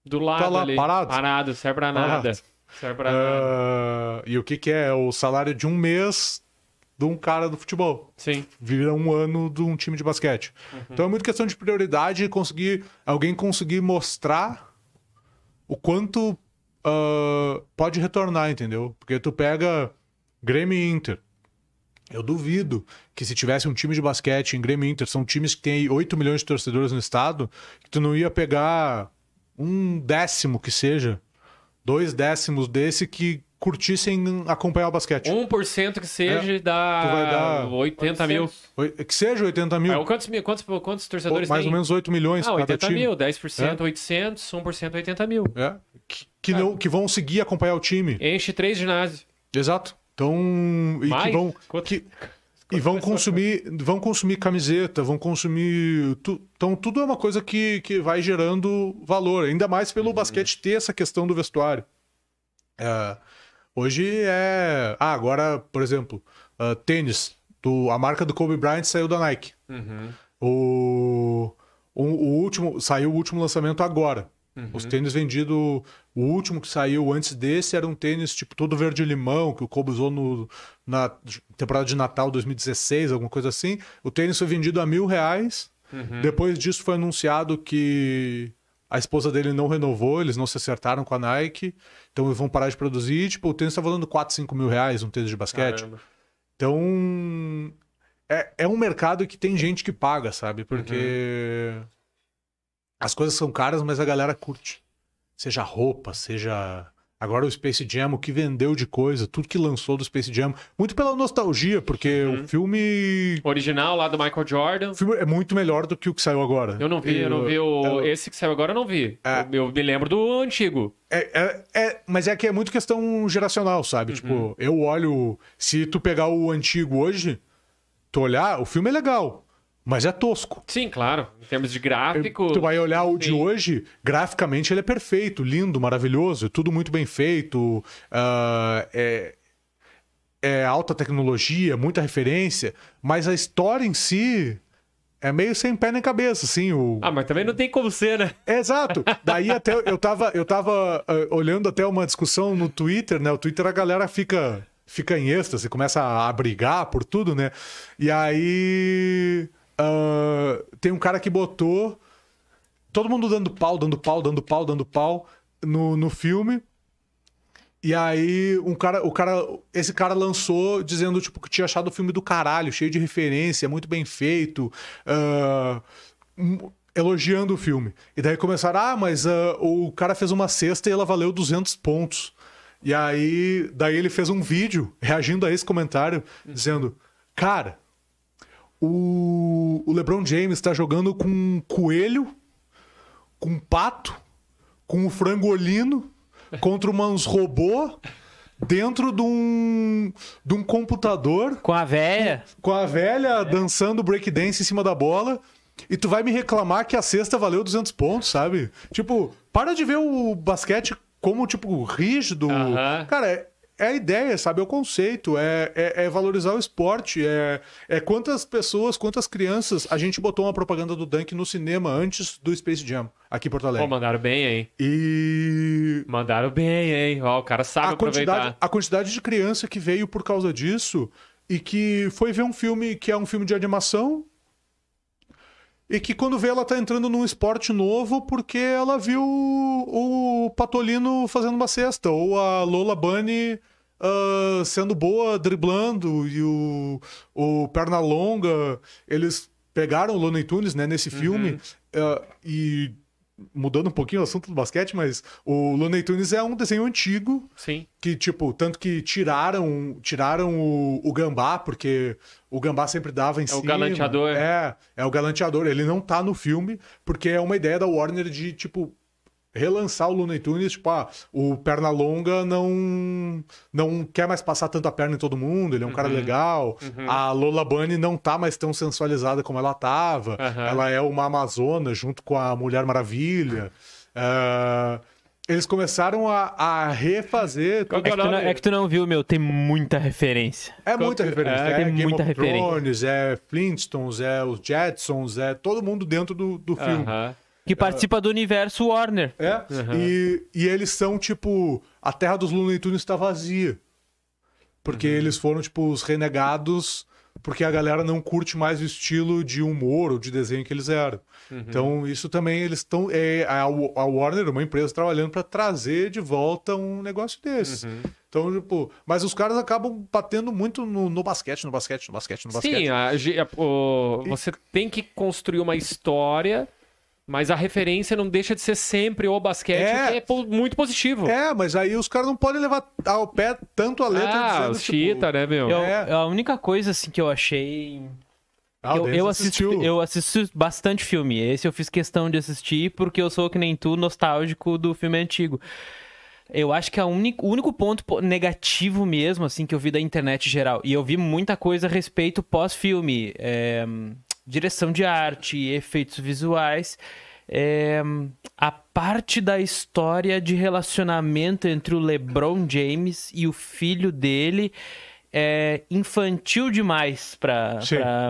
Do lado lá, ali. parado. Parado, serve pra Parado. nada. Serve pra nada. ah, e o que, que é? O salário de um mês de um cara do futebol. Sim. vira um ano de um time de basquete. Então é muito questão de prioridade e conseguir alguém conseguir mostrar o quanto ah, pode retornar, entendeu? Porque tu pega Grêmio e Inter. Eu duvido que se tivesse um time de basquete em Grêmio e Inter, são times que têm 8 milhões de torcedores no estado, que tu não ia pegar um décimo que seja, dois décimos desse que curtissem acompanhar o basquete. 1% que seja dá, É. Dar 80 mil. Que seja 80 mil. Ah, quantos, mil- quantos, quantos torcedores mais tem? ou menos 8 milhões Ah, cada 80 time. mil. 10%, 800. 1%, 80 mil. É. Que, que não, que vão seguir acompanhar o time. Enche três ginásios. Exato. Então, e Mais? que vão Quanto- que, [LAUGHS] e vão consumir, vão consumir camiseta, vão consumir, tu- então tudo é uma coisa que, que vai gerando valor, ainda mais pelo Uhum. basquete ter essa questão do vestuário. É, hoje é, ah, agora, por exemplo, ah, tênis, do, a marca do Kobe Bryant saiu da Nike. Uhum. O, o, o último saiu o último lançamento agora. Uhum. Os tênis vendidos, o último que saiu antes desse era um tênis tipo todo verde limão que o Kobe usou no, na temporada de Natal 2016, alguma coisa assim. O tênis foi vendido a mil reais. Uhum. Depois disso foi anunciado que a esposa dele não renovou, eles não se acertaram com a Nike, então eles vão parar de produzir. Tipo, o tênis tá valendo 4, 5 mil reais, um tênis de basquete. Caramba. Então, é, é um mercado que tem gente que paga, sabe? Porque as coisas são caras, mas a galera curte. Seja roupa, seja. Agora o Space Jam, o que vendeu de coisa, tudo que lançou do Space Jam. Muito pela nostalgia, porque o filme. Original lá do Michael Jordan. O filme é muito melhor do que o que saiu agora. Eu não vi, eu não vi o... eu- Esse que saiu agora eu não vi. É. Eu, eu me lembro do antigo. É, é, é- mas é que é muito questão geracional, sabe? Uhum. Tipo, eu olho. Se tu pegar o antigo hoje, tu olhar, o filme é legal, mas é tosco. Sim, claro. Em termos de gráfico. Tu vai olhar o de Sim. hoje, graficamente ele é perfeito, lindo, maravilhoso, tudo muito bem feito, ah, é, é alta tecnologia, muita referência, mas a história em si é meio sem pé nem cabeça, assim. O... Ah, mas também não tem como ser, né? É, exato. Daí até eu tava, eu tava ah, olhando até uma discussão no Twitter, né? O Twitter a galera fica fica em êxtase, começa a brigar por tudo, né? E aí ah, tem um cara que botou todo mundo dando pau, dando pau, dando pau, dando pau no, no filme. E aí, um cara, o cara, esse cara lançou dizendo tipo que tinha achado o filme do caralho, cheio de referência, muito bem feito, um- elogiando o filme. E daí começaram, ah, mas ah, o cara fez uma cesta e ela valeu 200 pontos. E aí, daí ele fez um vídeo reagindo a esse comentário, dizendo, cara, o, o LeBron James está jogando com um coelho, com um pato, com um frangolino, contra uns robô dentro de um, de um computador Com a véia. com a velha dançando breakdance em cima da bola. E tu vai me reclamar que a cesta valeu 200 pontos, sabe? Tipo, para de ver o basquete como, tipo, rígido. Aham. Cara, é, a ideia, sabe? É o conceito. É, é, é valorizar o esporte. É, é quantas pessoas, quantas crianças. A gente botou uma propaganda do Dunk no cinema antes do Space Jam, aqui em Porto Pô, Alegre. mandaram bem, hein? E Mandaram bem, hein? Ó, o cara sabe a quantidade, aproveitar. a quantidade de criança que veio por causa disso e que foi ver um filme que é um filme de animação e que quando vê ela tá entrando num esporte novo porque ela viu o Patolino fazendo uma cesta ou a Lola Bunny ah, sendo boa driblando e o, o Pernalonga eles pegaram o Looney Tunes né, nesse filme ah, e mudando um pouquinho o assunto do basquete mas o Looney Tunes é um desenho antigo Sim. que, tipo, tanto que tiraram tiraram o, o gambá, porque o gambá sempre dava em o cima. galanteador. É, é o galanteador. Ele não tá no filme, porque é uma ideia da Warner de, tipo, relançar o Looney Tunes, tipo, ah, o Pernalonga não não quer mais passar tanto a perna em todo mundo, ele é um cara legal. A Lola Bunny não tá mais tão sensualizada como ela tava. Uhum. Ela é uma amazona junto com a Mulher Maravilha. Ah, eles começaram a, a refazer Qual É que que, tu não, é que tu não viu, meu, tem muita referência. É Qual muita que- referência. é, É, tem Game muita of referência. Thrones, é Flintstones, é os Jetsons, é todo mundo dentro do, do filme. Aham. Que participa do universo Warner. É. E, e eles são, tipo, a terra dos Looney Tunes está vazia. Porque eles foram, tipo, os renegados, porque a galera não curte mais o estilo de humor ou de desenho que eles eram. Então, isso também eles estão. É, a, a Warner, uma empresa, trabalhando para trazer de volta um negócio desse. Então, tipo, mas os caras acabam batendo muito no, no basquete, no basquete, no basquete, no basquete. Sim, a a- o- você tem que construir uma história, mas a referência não deixa de ser sempre o basquete, É. o que é po- muito positivo. É, mas aí os caras não podem levar ao pé tanto a letra ah, dizendo, os tipo, cheetah, né, meu? Eu- É. A única coisa assim que eu achei. Ah, eu, eu, assisto, assistiu. eu assisto bastante filme. Esse eu fiz questão de assistir porque eu sou que nem tu, nostálgico do filme antigo. Eu acho que a uni- o único ponto po- negativo mesmo, assim, que eu vi da internet geral, e eu vi muita coisa a respeito pós-filme, é, direção de arte, efeitos visuais, é, a parte da história de relacionamento entre o LeBron James e o filho dele é infantil demais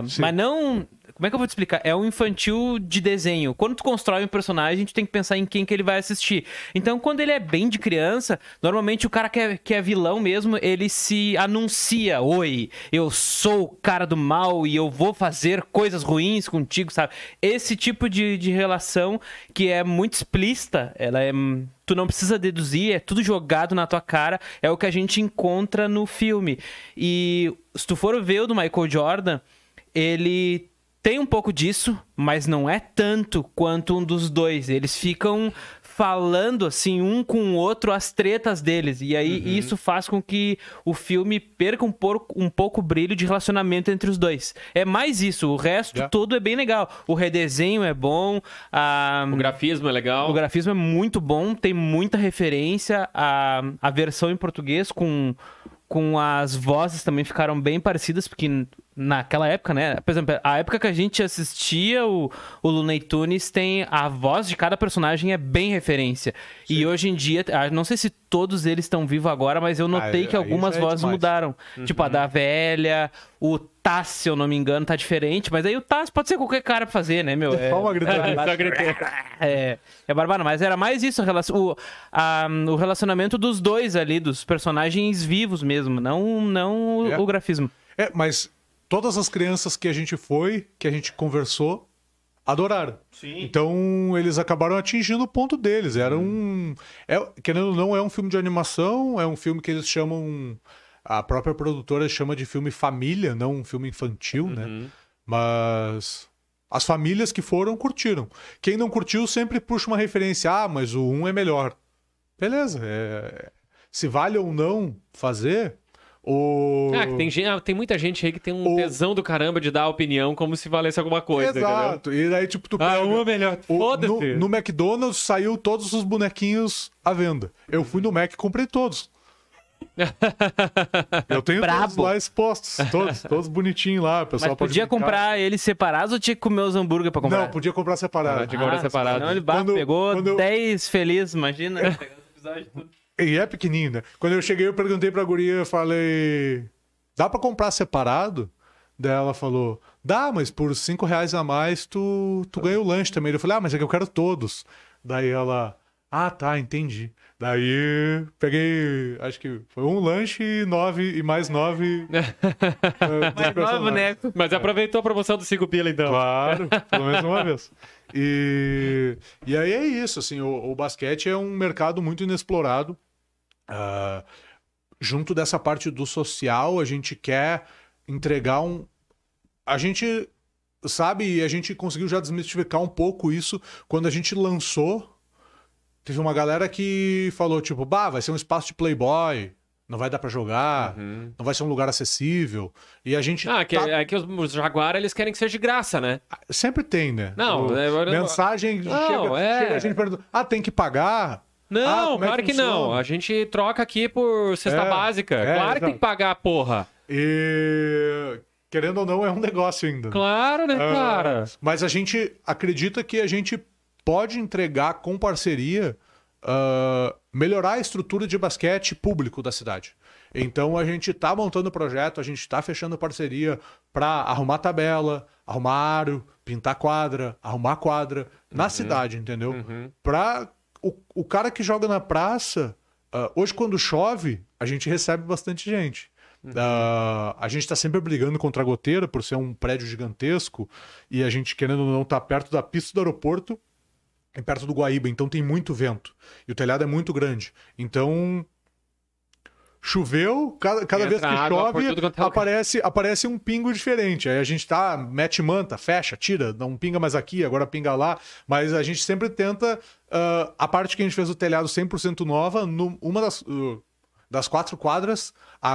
sim. Mas não. Como é que eu vou te explicar? É um infantil de desenho. Quando tu constrói um personagem, tu tem que pensar em quem que ele vai assistir. Então, quando ele é bem de criança, normalmente o cara que é, que é vilão mesmo, ele se anuncia: Oi, eu sou o cara do mal e eu vou fazer coisas ruins contigo, sabe? Esse tipo de, de relação que é muito explícita, ela é. Tu não precisa deduzir, é tudo jogado na tua cara, é o que a gente encontra no filme. E se tu for ver o do Michael Jordan, ele tem um pouco disso, mas não é tanto quanto um dos dois. Eles ficam falando assim um com o outro as tretas deles e aí Uhum. isso faz com que o filme perca um pouco um pouco o brilho de relacionamento entre os dois. É mais isso, o resto Yeah. todo é bem legal. O redesenho é bom, a O grafismo é legal. o grafismo é muito bom, tem muita referência. A, a versão em português com, com as vozes também ficaram bem parecidas, porque naquela época, né? Por exemplo, a época que a gente assistia o, o Looney Tunes tem a voz de cada personagem é bem referência. E hoje em dia, ah, não sei se todos eles estão vivos agora, mas eu notei Aí- que algumas é vozes demais. mudaram. Tipo, a da velha, o Taz, se eu não me engano, tá diferente, mas aí o Taz pode ser qualquer cara pra fazer, né, meu? É- Só uma gritaria. [LAUGHS] Só gritei. [LAUGHS] é, é barbado, mas era mais isso, o, a- o relacionamento dos dois ali, dos personagens vivos mesmo, não, não É. o grafismo. É, mas todas as crianças que a gente foi, que a gente conversou, adoraram. Sim. Então eles acabaram atingindo o ponto deles. Era um. É, querendo ou não, é um filme de animação, é um filme que eles chamam. A própria produtora chama de filme família, não um filme infantil, Uhum. né? Mas. As famílias que foram curtiram. Quem não curtiu sempre puxa uma referência. Ah, mas o 1 é melhor. Beleza. é- Se vale ou não fazer, o. Ah, tem, ah, tem muita gente aí que tem um O- tesão do caramba de dar opinião como se valesse alguma coisa, entendeu? Exato. E daí, tipo, tu Ah, pega- um é melhor. o- Foda-se. no, no McDonald's saiu todos os bonequinhos à venda. Eu fui no Mac e comprei todos. [LAUGHS] Eu tenho todos Brabo. lá expostos, todos, todos bonitinhos lá. O pessoal Mas podia comprar eles separados ou tinha que comer os hambúrguer pra comprar? Não, podia comprar separado. Ah, tinha que comprar separado. Não, ele Quando- pegou quando eu- 10 felizes, imagina. pegando os episódios tudo. E é pequenininho, né? Quando eu cheguei, eu perguntei pra guria, eu falei... Dá pra comprar separado? Daí ela falou, dá, mas por cinco reais a mais tu, tu ganha o lanche também. Eu falei, ah, mas é que eu quero todos. Daí ela, ah, tá, entendi. Daí peguei, acho que foi um lanche e nove, e mais nove... [LAUGHS] eh, Mais nove personagens. boneco. Mas aproveitou a promoção do 5 pila, então. Claro, [LAUGHS] pelo menos uma vez. E, e aí é isso, assim, o, o basquete é um mercado muito inexplorado. Ah, junto dessa parte do social, a gente quer entregar um. A gente sabe, e a gente conseguiu já desmistificar um pouco isso quando a gente lançou. Teve uma galera que falou, tipo, bah, vai ser um espaço de Playboy. não vai dar pra jogar, não vai ser um lugar acessível. E a gente Ah, que, tá- é que os, Jaguar, eles querem que seja de graça, né? sempre tem, né? Não, O- é- mensagem Não, chega, é. chega a gente pergunta: "Ah, tem que pagar?" Ah, Não, como é claro que, não. A gente troca aqui por cesta É, básica. é, claro que tem que pagar, porra. E querendo ou não, é um negócio ainda. Claro, né, Ah, cara? Mas a gente acredita que a gente pode entregar com parceria ah, melhorar a estrutura de basquete público da cidade. Então a gente está montando o projeto, a gente está fechando parceria para arrumar tabela, arrumar aro, pintar quadra, arrumar quadra na cidade, entendeu? Para o, o cara que joga na praça, ah, hoje quando chove, a gente recebe bastante gente. Ah, a gente está sempre brigando contra a goteira por ser um prédio gigantesco e a gente querendo ou não estar perto da pista do aeroporto e perto do Guaíba, então tem muito vento e o telhado é muito grande. Então choveu, cada, cada vez que chove é aparece, aparece um pingo diferente. Aí a gente tá, mete manta, fecha, tira, não pinga mais aqui, agora pinga lá, mas a gente sempre tenta ah, a parte que a gente fez o telhado 100% nova, no, uma das, uh, das quatro quadras, a